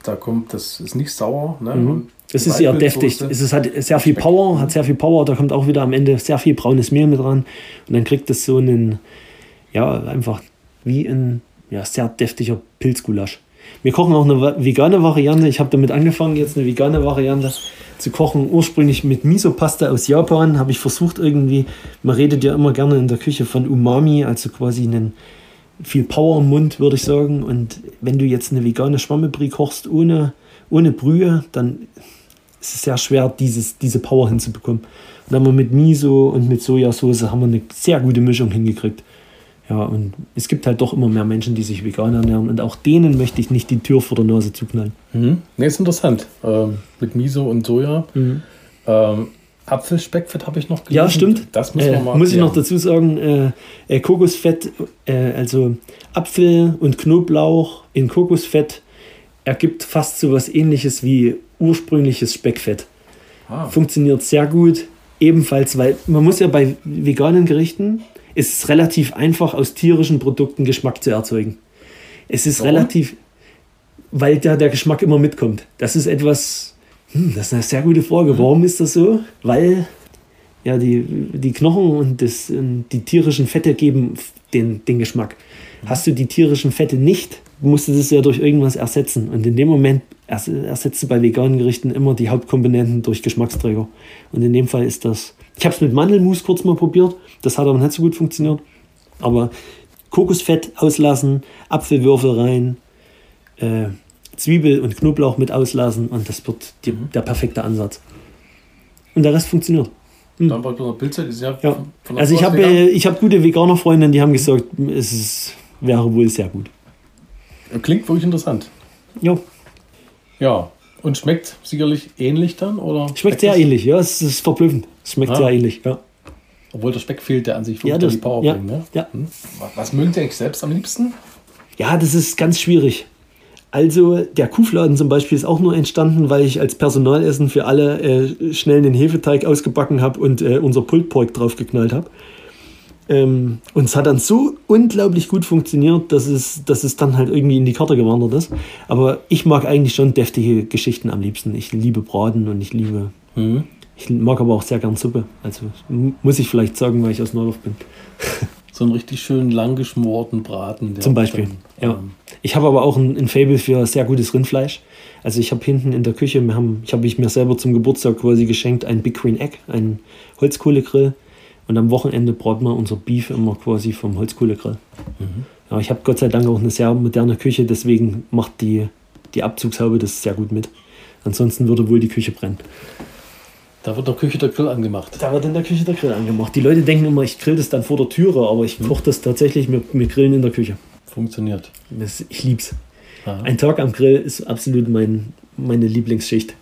da kommt, das ist nicht sauer. Ne? Und Die ist eher deftig. Es ist, hat sehr viel. Power, hat sehr viel Power. Da kommt auch wieder am Ende sehr viel braunes Mehl mit dran. Und dann kriegt es so einen, ja, einfach wie ein ja, sehr deftiger Pilzgulasch. Wir kochen auch eine vegane Variante. Ich habe damit angefangen, jetzt eine vegane Variante zu kochen. Ursprünglich mit Miso-Paste aus Japan. Habe ich versucht irgendwie, man redet ja immer gerne in der Küche von Umami, also quasi einen viel Power im Mund, würde ich sagen. Und wenn du jetzt eine vegane Schwammebrie kochst ohne, ohne Brühe, dann ist es sehr schwer, dieses, diese Power hinzubekommen. Und dann haben wir mit Miso und mit Sojasauce haben wir eine sehr gute Mischung hingekriegt. Ja, und es gibt halt doch immer mehr Menschen, die sich vegan ernähren. Und auch denen möchte ich nicht die Tür vor der Nase zuknallen. Mhm. Ne, ist interessant. Ähm, mit Miso und Soja. Ähm, Apfelspeckfett habe ich noch gelesen. Ja, stimmt. Das müssen äh, wir mal Muss ich noch dazu sagen, äh, äh, Kokosfett, äh, also Apfel und Knoblauch in Kokosfett ergibt fast so was ähnliches wie ursprüngliches Speckfett. Ah. Funktioniert sehr gut. Ebenfalls, weil man muss ja bei veganen Gerichten, ist es relativ einfach, aus tierischen Produkten Geschmack zu erzeugen. Es ist Warum? relativ, weil da der Geschmack immer mitkommt. Das ist etwas, hm, das ist eine sehr gute Frage. Warum ist das so? Weil ja, die, die Knochen und das, ähm, die tierischen Fette geben den, den Geschmack. Hast du die tierischen Fette nicht, musst du das ja durch irgendwas ersetzen. Und in dem Moment ers- ersetzt du bei veganen Gerichten immer die Hauptkomponenten durch Geschmacksträger. Und in dem Fall ist das. Ich habe es mit Mandelmus kurz mal probiert. Das hat aber nicht so gut funktioniert. Aber Kokosfett auslassen, Apfelwürfel rein, äh, Zwiebel und Knoblauch mit auslassen und das wird die, der perfekte Ansatz. Und der Rest funktioniert. Dann bei der Pilze, ja, Ja. Also ich habe äh, ich habe gute Veganer-Freundinnen, die haben gesagt, es ist, wäre wohl sehr gut. Klingt wirklich interessant. Ja, Ja. Und schmeckt sicherlich ähnlich dann? Oder schmeckt sehr es- ähnlich. Ja, es ist verblüffend. Es schmeckt Ah. sehr ähnlich. Ja, Obwohl der Speck fehlt, der an sich Ja, das- Power ja, bringt. Ne? ja. Hm. Was- mögen Sie eigentlich selbst am liebsten? ja das ist ganz schwierig. Also der Kuhfladen zum Beispiel ist auch nur entstanden, weil ich als Personalessen für alle äh, schnell einen Hefeteig ausgebacken habe und äh, unser Pulled Pork draufgeknallt habe. Ähm, und es hat dann so unglaublich gut funktioniert, dass es, dass es dann halt irgendwie in die Karte gewandert ist. Aber ich mag eigentlich schon deftige Geschichten am liebsten. Ich liebe Braten und ich liebe. Ich mag aber auch sehr gern Suppe. Also muss ich vielleicht sagen, weil ich aus Neudorf bin. So einen richtig schön lang geschmorten Braten. Zum Beispiel. dann, Ja. ähm, Ich habe aber auch ein, ein Fable für sehr gutes Rindfleisch. Also ich habe hinten in der Küche, wir haben, ich habe ich mir selber zum Geburtstag quasi geschenkt, ein Big Green Egg, einen Holzkohlegrill. Und am Wochenende braten wir unser Beef immer quasi vom Holzkohlegrill. Ja, ich habe Gott sei Dank auch eine sehr moderne Küche, deswegen macht die, die Abzugshaube das sehr gut mit. Ansonsten würde wohl die Küche brennen. Da wird in der Küche der Grill angemacht. Da wird in der Küche der Grill angemacht. Die Leute denken immer, ich grill das dann vor der Türe, aber ich koche das tatsächlich, wir, wir grillen in der Küche. Funktioniert. Das, ich lieb's. Aha. Ein Tag am Grill ist absolut mein, meine Lieblingsschicht.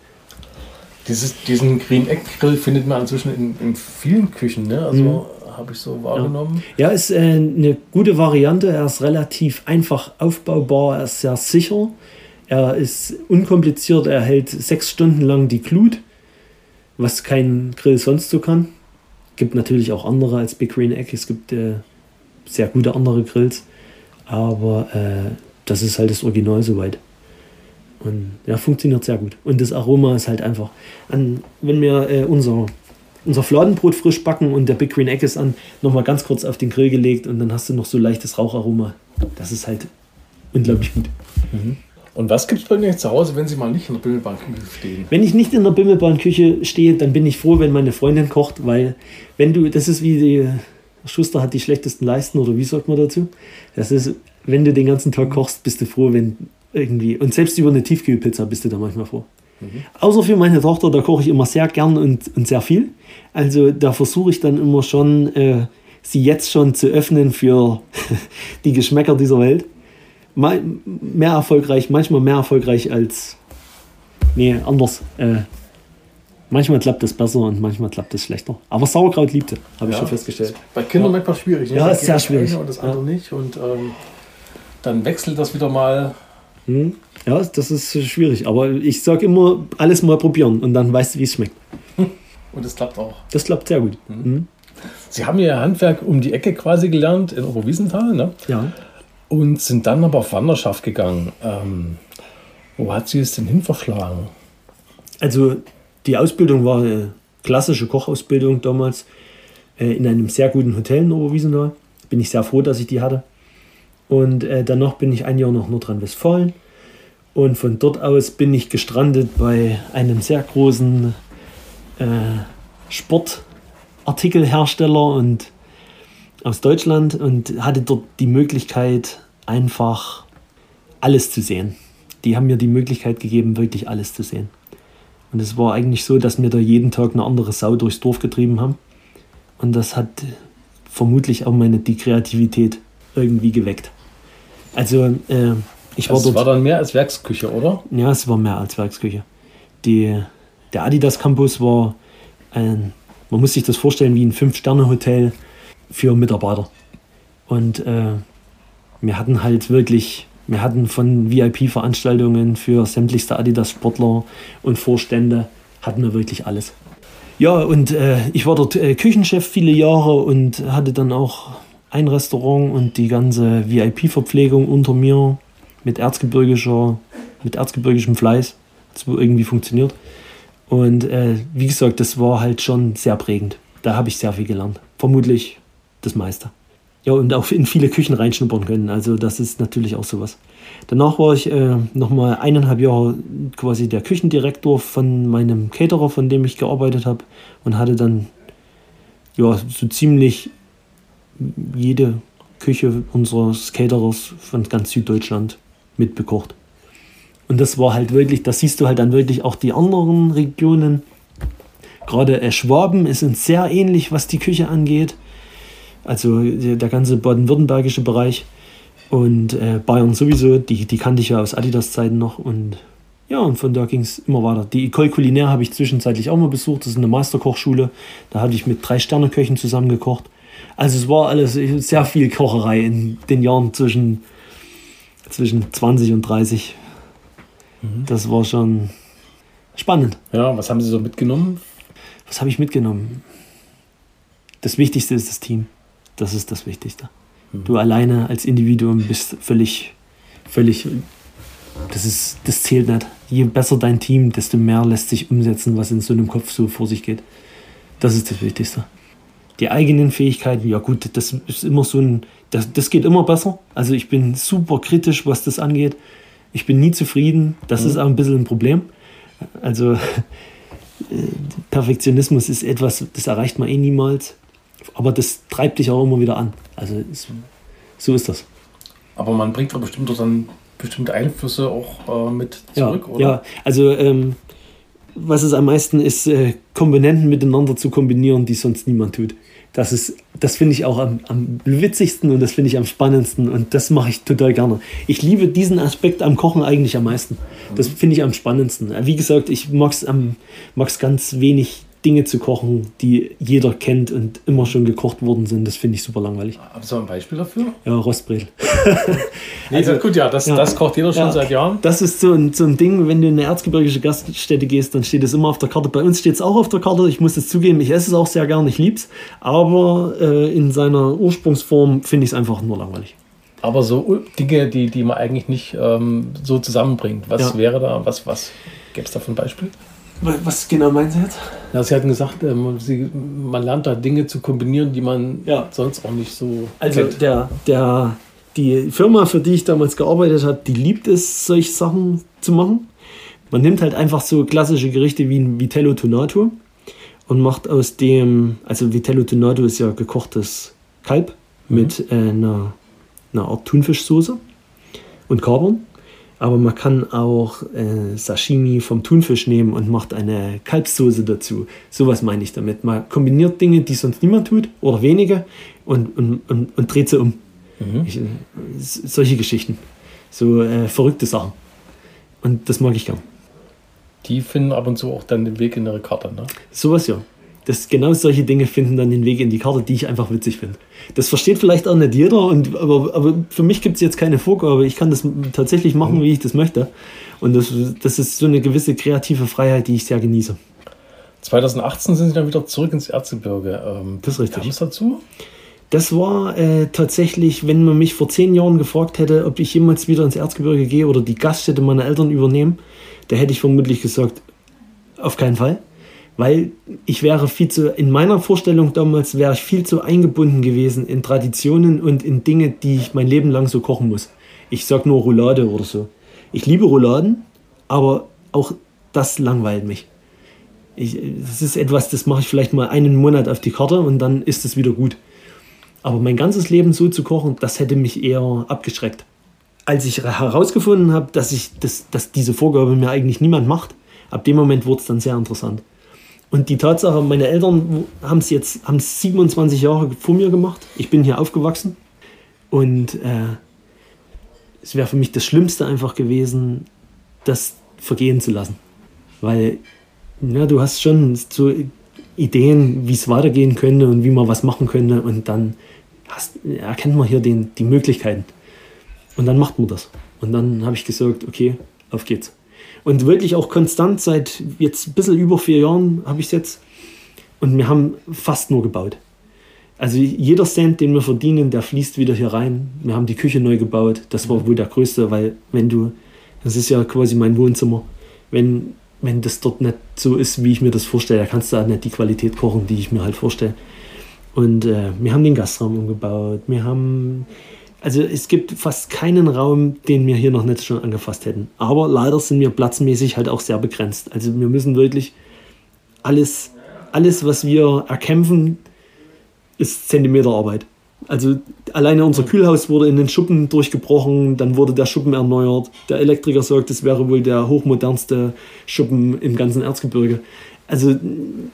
Dieses, diesen Green Egg Grill findet man inzwischen in, in vielen Küchen, ne? Also habe ich so wahrgenommen. Ja, ist äh, eine gute Variante. Er ist relativ einfach aufbaubar, er ist sehr sicher. Er ist unkompliziert, er hält sechs Stunden lang die Glut, was kein Grill sonst so kann. Gibt natürlich auch andere als Big Green Egg. Es gibt äh, sehr gute andere Grills, aber äh, das ist halt das Original soweit. Und ja, funktioniert sehr gut. Und das Aroma ist halt einfach. An, wenn wir äh, unser, unser Fladenbrot frisch backen und der Big Green Egg ist an, nochmal ganz kurz auf den Grill gelegt und dann hast du noch so leichtes Raucharoma. Das ist halt unglaublich gut. Und was gibt es bei Ihnen zu Hause, wenn Sie mal nicht in der Bimmelbahnküche stehen? Wenn ich nicht in der Bimmelbahnküche stehe, dann bin ich froh, wenn meine Freundin kocht, weil wenn du, das ist wie die Schuster hat die schlechtesten Leisten oder wie sagt man dazu? Das ist, wenn du den ganzen Tag kochst, bist du froh, wenn irgendwie, und selbst über eine Tiefkühlpizza bist du da manchmal froh. Außer für meine Tochter, da koche ich immer sehr gern und, und sehr viel. Also da versuche ich dann immer schon, äh, sie jetzt schon zu öffnen für die Geschmäcker dieser Welt. Mal mehr erfolgreich, manchmal mehr erfolgreich als. Nee, anders. Äh, manchmal klappt das besser und manchmal klappt es schlechter. Aber Sauerkraut liebt sie, habe ich Ja. schon festgestellt. Bei Kindern manchmal schwierig. Ne? Ja, Da ist sehr das schwierig. Und das Ja. andere nicht. Und ähm, dann wechselt das wieder mal. Hm? Ja, das ist schwierig. Aber ich sage immer, alles mal probieren und dann weißt du, wie es schmeckt. Und es klappt auch. Das klappt sehr gut. Hm? Sie haben Ihr Handwerk um die Ecke quasi gelernt in Oberwiesenthal ne? Ja. und sind dann aber auf Wanderschaft gegangen. Ähm, wo hat Sie es denn hin verschlagen? Also die Ausbildung war eine klassische Kochausbildung damals äh, in einem sehr guten Hotel in Oberwiesenthal. Bin ich sehr froh, dass ich die hatte. Und äh, danach bin ich ein Jahr nach Nordrhein-Westfalen. Und von dort aus bin ich gestrandet bei einem sehr großen äh, Sportartikelhersteller und aus Deutschland und hatte dort die Möglichkeit, einfach alles zu sehen. Die haben mir die Möglichkeit gegeben, wirklich alles zu sehen. Und es war eigentlich so, dass wir da jeden Tag eine andere Sau durchs Dorf getrieben haben. Und das hat vermutlich auch meine die Kreativität irgendwie geweckt. Also äh, ich war Das dort. war dann mehr als Werksküche, oder? Ja, es war mehr als Werksküche. Die, der Adidas Campus war ein, man muss sich das vorstellen wie ein Fünf-Sterne-Hotel für Mitarbeiter. Und äh, wir hatten halt wirklich, wir hatten von VIP-Veranstaltungen für sämtlichste Adidas-Sportler und Vorstände, hatten wir wirklich alles. Ja, und äh, ich war dort äh, Küchenchef viele Jahre und hatte dann auch ein Restaurant und die ganze VIP-Verpflegung unter mir mit erzgebirgischer, mit erzgebirgischem Fleiß. Wohl irgendwie funktioniert. Und äh, wie gesagt, das war halt schon sehr prägend. Da habe ich sehr viel gelernt. Vermutlich das meiste. Ja, und auch in viele Küchen reinschnuppern können. Also das ist natürlich auch sowas. Danach war ich äh, nochmal eineinhalb Jahre quasi der Küchendirektor von meinem Caterer, von dem ich gearbeitet habe. Und hatte dann ja so ziemlich jede Küche unseres Caterers von ganz Süddeutschland mitbekocht. Und das war halt wirklich, das siehst du halt dann wirklich auch die anderen Regionen. Gerade äh, Schwaben ist uns sehr ähnlich, was die Küche angeht. Also der der ganze baden-württembergische Bereich. Und äh, Bayern sowieso, die, die kannte ich ja aus Adidas-Zeiten noch. Und ja, und von da ging es immer weiter. Die École Culinaire habe ich zwischenzeitlich auch mal besucht. Das ist eine Meisterkochschule. Da habe ich mit drei Sterneköchen zusammen gekocht. Also es war alles sehr viel Kocherei in den Jahren zwischen, zwischen 20 und 30. Das war schon spannend. Ja, was haben Sie so mitgenommen? Was habe ich mitgenommen? Das Wichtigste ist das Team. Das ist das Wichtigste. Du alleine als Individuum bist völlig, völlig, das ist, das zählt nicht. Je besser dein Team, desto mehr lässt sich umsetzen, was in so einem Kopf so vor sich geht. Das ist das Wichtigste. Die eigenen Fähigkeiten, ja gut, das ist immer so ein, das, das geht immer besser. Also ich bin super kritisch, was das angeht. Ich bin nie zufrieden. Das ist auch ein bisschen ein Problem. Also äh, Perfektionismus ist etwas, das erreicht man eh niemals. Aber das treibt dich auch immer wieder an. Also so ist das. Aber man bringt doch bestimmt doch dann bestimmte Einflüsse auch äh, mit Ja, zurück, oder? ja, also ähm, was es am meisten ist, äh, Komponenten miteinander zu kombinieren, die sonst niemand tut. Das ist, das finde ich auch am, am witzigsten und das finde ich am spannendsten und das mache ich total gerne. Ich liebe diesen Aspekt am Kochen eigentlich am meisten. Das finde ich am spannendsten. Wie gesagt, ich mag es ganz wenig Dinge zu kochen, die jeder kennt und immer schon gekocht worden sind. Das finde ich super langweilig. Hast du ein Beispiel dafür? Ja, Rostbredel. nee, also, gut, ja das, ja, das kocht jeder schon ja, seit Jahren. Das ist so ein, so ein Ding, wenn du in eine erzgebirgische Gaststätte gehst, dann steht es immer auf der Karte. Bei uns steht es auch auf der Karte. Ich muss es zugeben, ich esse es auch sehr gern, ich liebe es. Aber äh, in seiner Ursprungsform finde ich es einfach nur langweilig. Aber so Dinge, die, die man eigentlich nicht ähm, so zusammenbringt. Was ja. wäre da, was, was gäbe es da für ein Beispiel? Was genau meinen Sie jetzt? Ja, Sie hatten gesagt, ähm, Sie, man lernt da Dinge zu kombinieren, die man ja. sonst auch nicht so. Also kennt. Der, der, die Firma, für die ich damals gearbeitet habe, die liebt es, solche Sachen zu machen. Man nimmt halt einfach so klassische Gerichte wie ein Vitello Tonato und macht aus dem, also Vitello Tonato ist ja gekochtes Kalb mhm. mit äh, einer, einer Art Thunfischsoße und Kapern. Aber man kann auch äh, Sashimi vom Thunfisch nehmen und macht eine Kalbssoße dazu. Sowas meine ich damit. Man kombiniert Dinge, die sonst niemand tut oder wenige und, und, und, und dreht sie um. Mhm. Ich, solche Geschichten. So äh, verrückte Sachen. Und das mag ich gern. Die finden ab und zu auch dann den Weg in ihre Karte, ne? Sowas ja das, genau solche Dinge finden dann den Weg in die Karte, die ich einfach witzig finde. Das versteht vielleicht auch nicht jeder, und, aber, aber für mich gibt es jetzt keine Vorgabe. Ich kann das tatsächlich machen, wie ich das möchte. Und das, das ist so eine gewisse kreative Freiheit, die ich sehr genieße. 2018 sind Sie dann wieder zurück ins Erzgebirge. Ähm, das ist richtig. Kam es dazu? Das war äh, tatsächlich, wenn man mich vor zehn Jahren gefragt hätte, ob ich jemals wieder ins Erzgebirge gehe oder die Gaststätte meiner Eltern übernehme, da hätte ich vermutlich gesagt, auf keinen Fall weil ich wäre viel zu, in meiner Vorstellung damals wäre ich viel zu eingebunden gewesen in Traditionen und in Dinge, die ich mein Leben lang so kochen muss. Ich sag nur Roulade oder so. Ich liebe Rouladen, aber auch das langweilt mich. Ich, das ist etwas, das mache ich vielleicht mal einen Monat auf die Karte und dann ist es wieder gut. Aber mein ganzes Leben so zu kochen, das hätte mich eher abgeschreckt. Als ich herausgefunden habe, dass, ich, dass, dass diese Vorgabe mir eigentlich niemand macht, ab dem Moment wurde es dann sehr interessant. Und die Tatsache, meine Eltern haben es jetzt haben 27 Jahre vor mir gemacht. Ich bin hier aufgewachsen. Und äh, es wäre für mich das Schlimmste einfach gewesen, das vergehen zu lassen. Weil ja, du hast schon so Ideen, wie es weitergehen könnte und wie man was machen könnte. Und dann hast, erkennt man hier den, die Möglichkeiten. Und dann macht man das. Und dann habe ich gesagt, okay, auf geht's. Und wirklich auch konstant seit jetzt ein bisschen über vier Jahren habe ich es jetzt. Und wir haben fast nur gebaut. Also jeder Cent, den wir verdienen, der fließt wieder hier rein. Wir haben die Küche neu gebaut. Das war wohl der größte, weil wenn du, das ist ja quasi mein Wohnzimmer, wenn, wenn das dort nicht so ist, wie ich mir das vorstelle, da kannst du halt nicht die Qualität kochen, die ich mir halt vorstelle. Und äh, wir haben den Gastraum umgebaut. Wir haben also es gibt fast keinen Raum, den wir hier noch nicht schon angefasst hätten. Aber leider sind wir platzmäßig halt auch sehr begrenzt. Also wir müssen wirklich alles, alles was wir erkämpfen, ist Zentimeterarbeit. Also alleine unser Kühlhaus wurde in den Schuppen durchgebrochen, dann wurde der Schuppen erneuert. Der Elektriker sagt, es wäre wohl der hochmodernste Schuppen im ganzen Erzgebirge. Also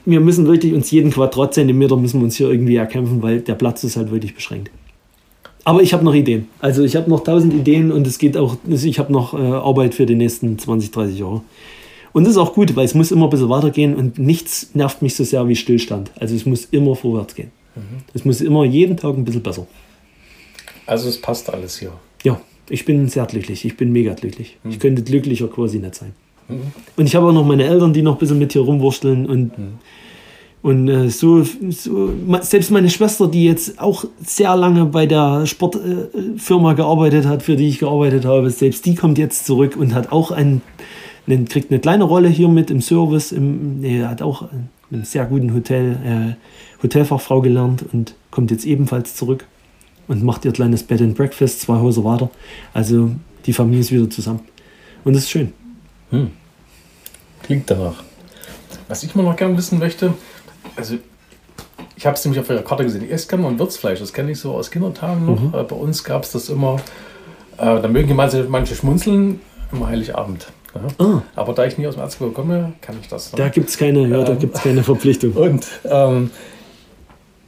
wir müssen wirklich uns jeden Quadratzentimeter müssen wir uns hier irgendwie erkämpfen, weil der Platz ist halt wirklich beschränkt. Aber ich habe noch Ideen. Also ich habe noch tausend Ideen und es geht auch, ich habe noch äh, Arbeit für die nächsten 20, 30 Jahre. Und das ist auch gut, weil es muss immer ein bisschen weitergehen und nichts nervt mich so sehr wie Stillstand. Also es muss immer vorwärts gehen. Mhm. Es muss immer jeden Tag ein bisschen besser. Also es passt alles hier. Ja, ich bin sehr glücklich. Ich bin mega glücklich. Mhm. Ich könnte glücklicher quasi nicht sein. Mhm. Und ich habe auch noch meine Eltern, die noch ein bisschen mit hier rumwursteln und mhm. Und äh, so, so, selbst meine Schwester, die jetzt auch sehr lange bei der Sportfirma äh, gearbeitet hat, für die ich gearbeitet habe, selbst die kommt jetzt zurück und hat auch einen, einen kriegt eine kleine Rolle hier mit im Service, im, nee, hat auch in einem sehr guten Hotel, äh, Hotelfachfrau gelernt und kommt jetzt ebenfalls zurück und macht ihr kleines Bed and Breakfast zwei Häuser weiter. Also die Familie ist wieder zusammen. Und das ist schön. Hm. Klingt danach. Was ich mal noch gerne wissen möchte, also ich habe es nämlich auf ihrer Karte gesehen. Ich esse gerne mal Würzfleisch. Das kenne ich so aus Kindertagen noch. Mhm. Bei uns gab es das immer. Äh, da mögen manche, manche schmunzeln. Immer Heiligabend. Ja. Ah. Aber da ich nie aus dem Erzgebirge komme, kann ich das. Ne? Da gibt es keine, ja, ähm, keine Verpflichtung. Und ähm,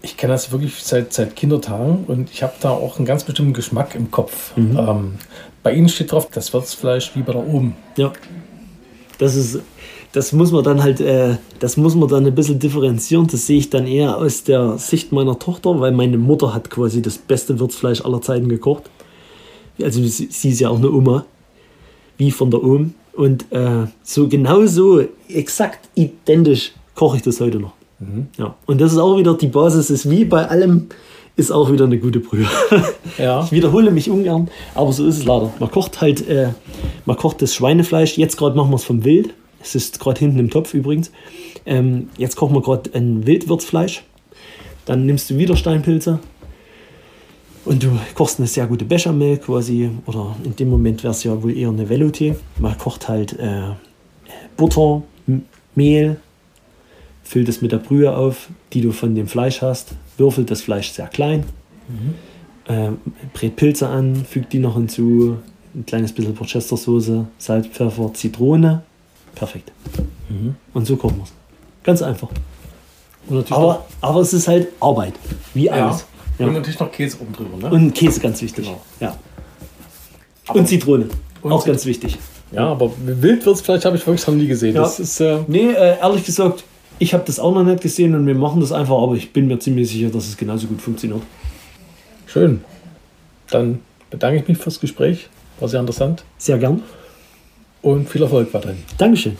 ich kenne das wirklich seit, seit Kindertagen und ich habe da auch einen ganz bestimmten Geschmack im Kopf. Mhm. Ähm, bei Ihnen steht drauf, das Wirtsfleisch wie bei da oben. Ja. Das ist, das muss man dann halt, äh, das muss man dann ein bisschen differenzieren. Das sehe ich dann eher aus der Sicht meiner Tochter, weil meine Mutter hat quasi das beste Wirtsfleisch aller Zeiten gekocht. Also sie, sie ist ja auch eine Oma, wie von der Ohm. Und äh, so genauso, exakt identisch koche ich das heute noch. Mhm. Ja. Und das ist auch wieder die Basis, ist wie bei allem, ist auch wieder eine gute Brühe. Ja. Ich wiederhole mich ungern, aber so ist es leider. Man kocht halt, äh, man kocht das Schweinefleisch. Jetzt gerade machen wir es vom Wild. Es ist gerade hinten im Topf übrigens. Ähm, jetzt kochen wir gerade ein Wildwürzfleisch. Dann nimmst du wieder Steinpilze und du kochst eine sehr gute Bechamel quasi. Oder in dem Moment wäre es ja wohl eher eine Velouté. Man kocht halt äh, Butter, Mehl, füllt es mit der Brühe auf, die du von dem Fleisch hast, würfelt das Fleisch sehr klein, mhm. äh, brät Pilze an, fügt die noch hinzu, ein kleines bisschen Worcestersoße, Salz, Pfeffer, Zitrone. Perfekt. Mhm. Und so kochen wir es. Ganz einfach. Aber, aber es ist halt Arbeit, wie alles. Ja. Und natürlich noch Käse oben drüber. Ne? Und Käse ganz wichtig. Genau. Ja. und Zitrone. Und auch ganz wichtig. Ja, aber Wildwürzfleisch habe ich wirklich noch nie gesehen. Ja. Das ist, äh nee, äh, ehrlich gesagt, ich habe das auch noch nicht gesehen und wir machen das einfach, aber ich bin mir ziemlich sicher, dass es genauso gut funktioniert. Schön. Dann bedanke ich mich fürs Gespräch. War sehr interessant. Sehr gern. Und viel Erfolg weiterhin. Dankeschön.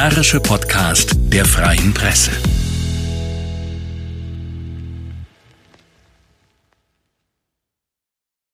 Kulinarische Podcast der Freien Presse.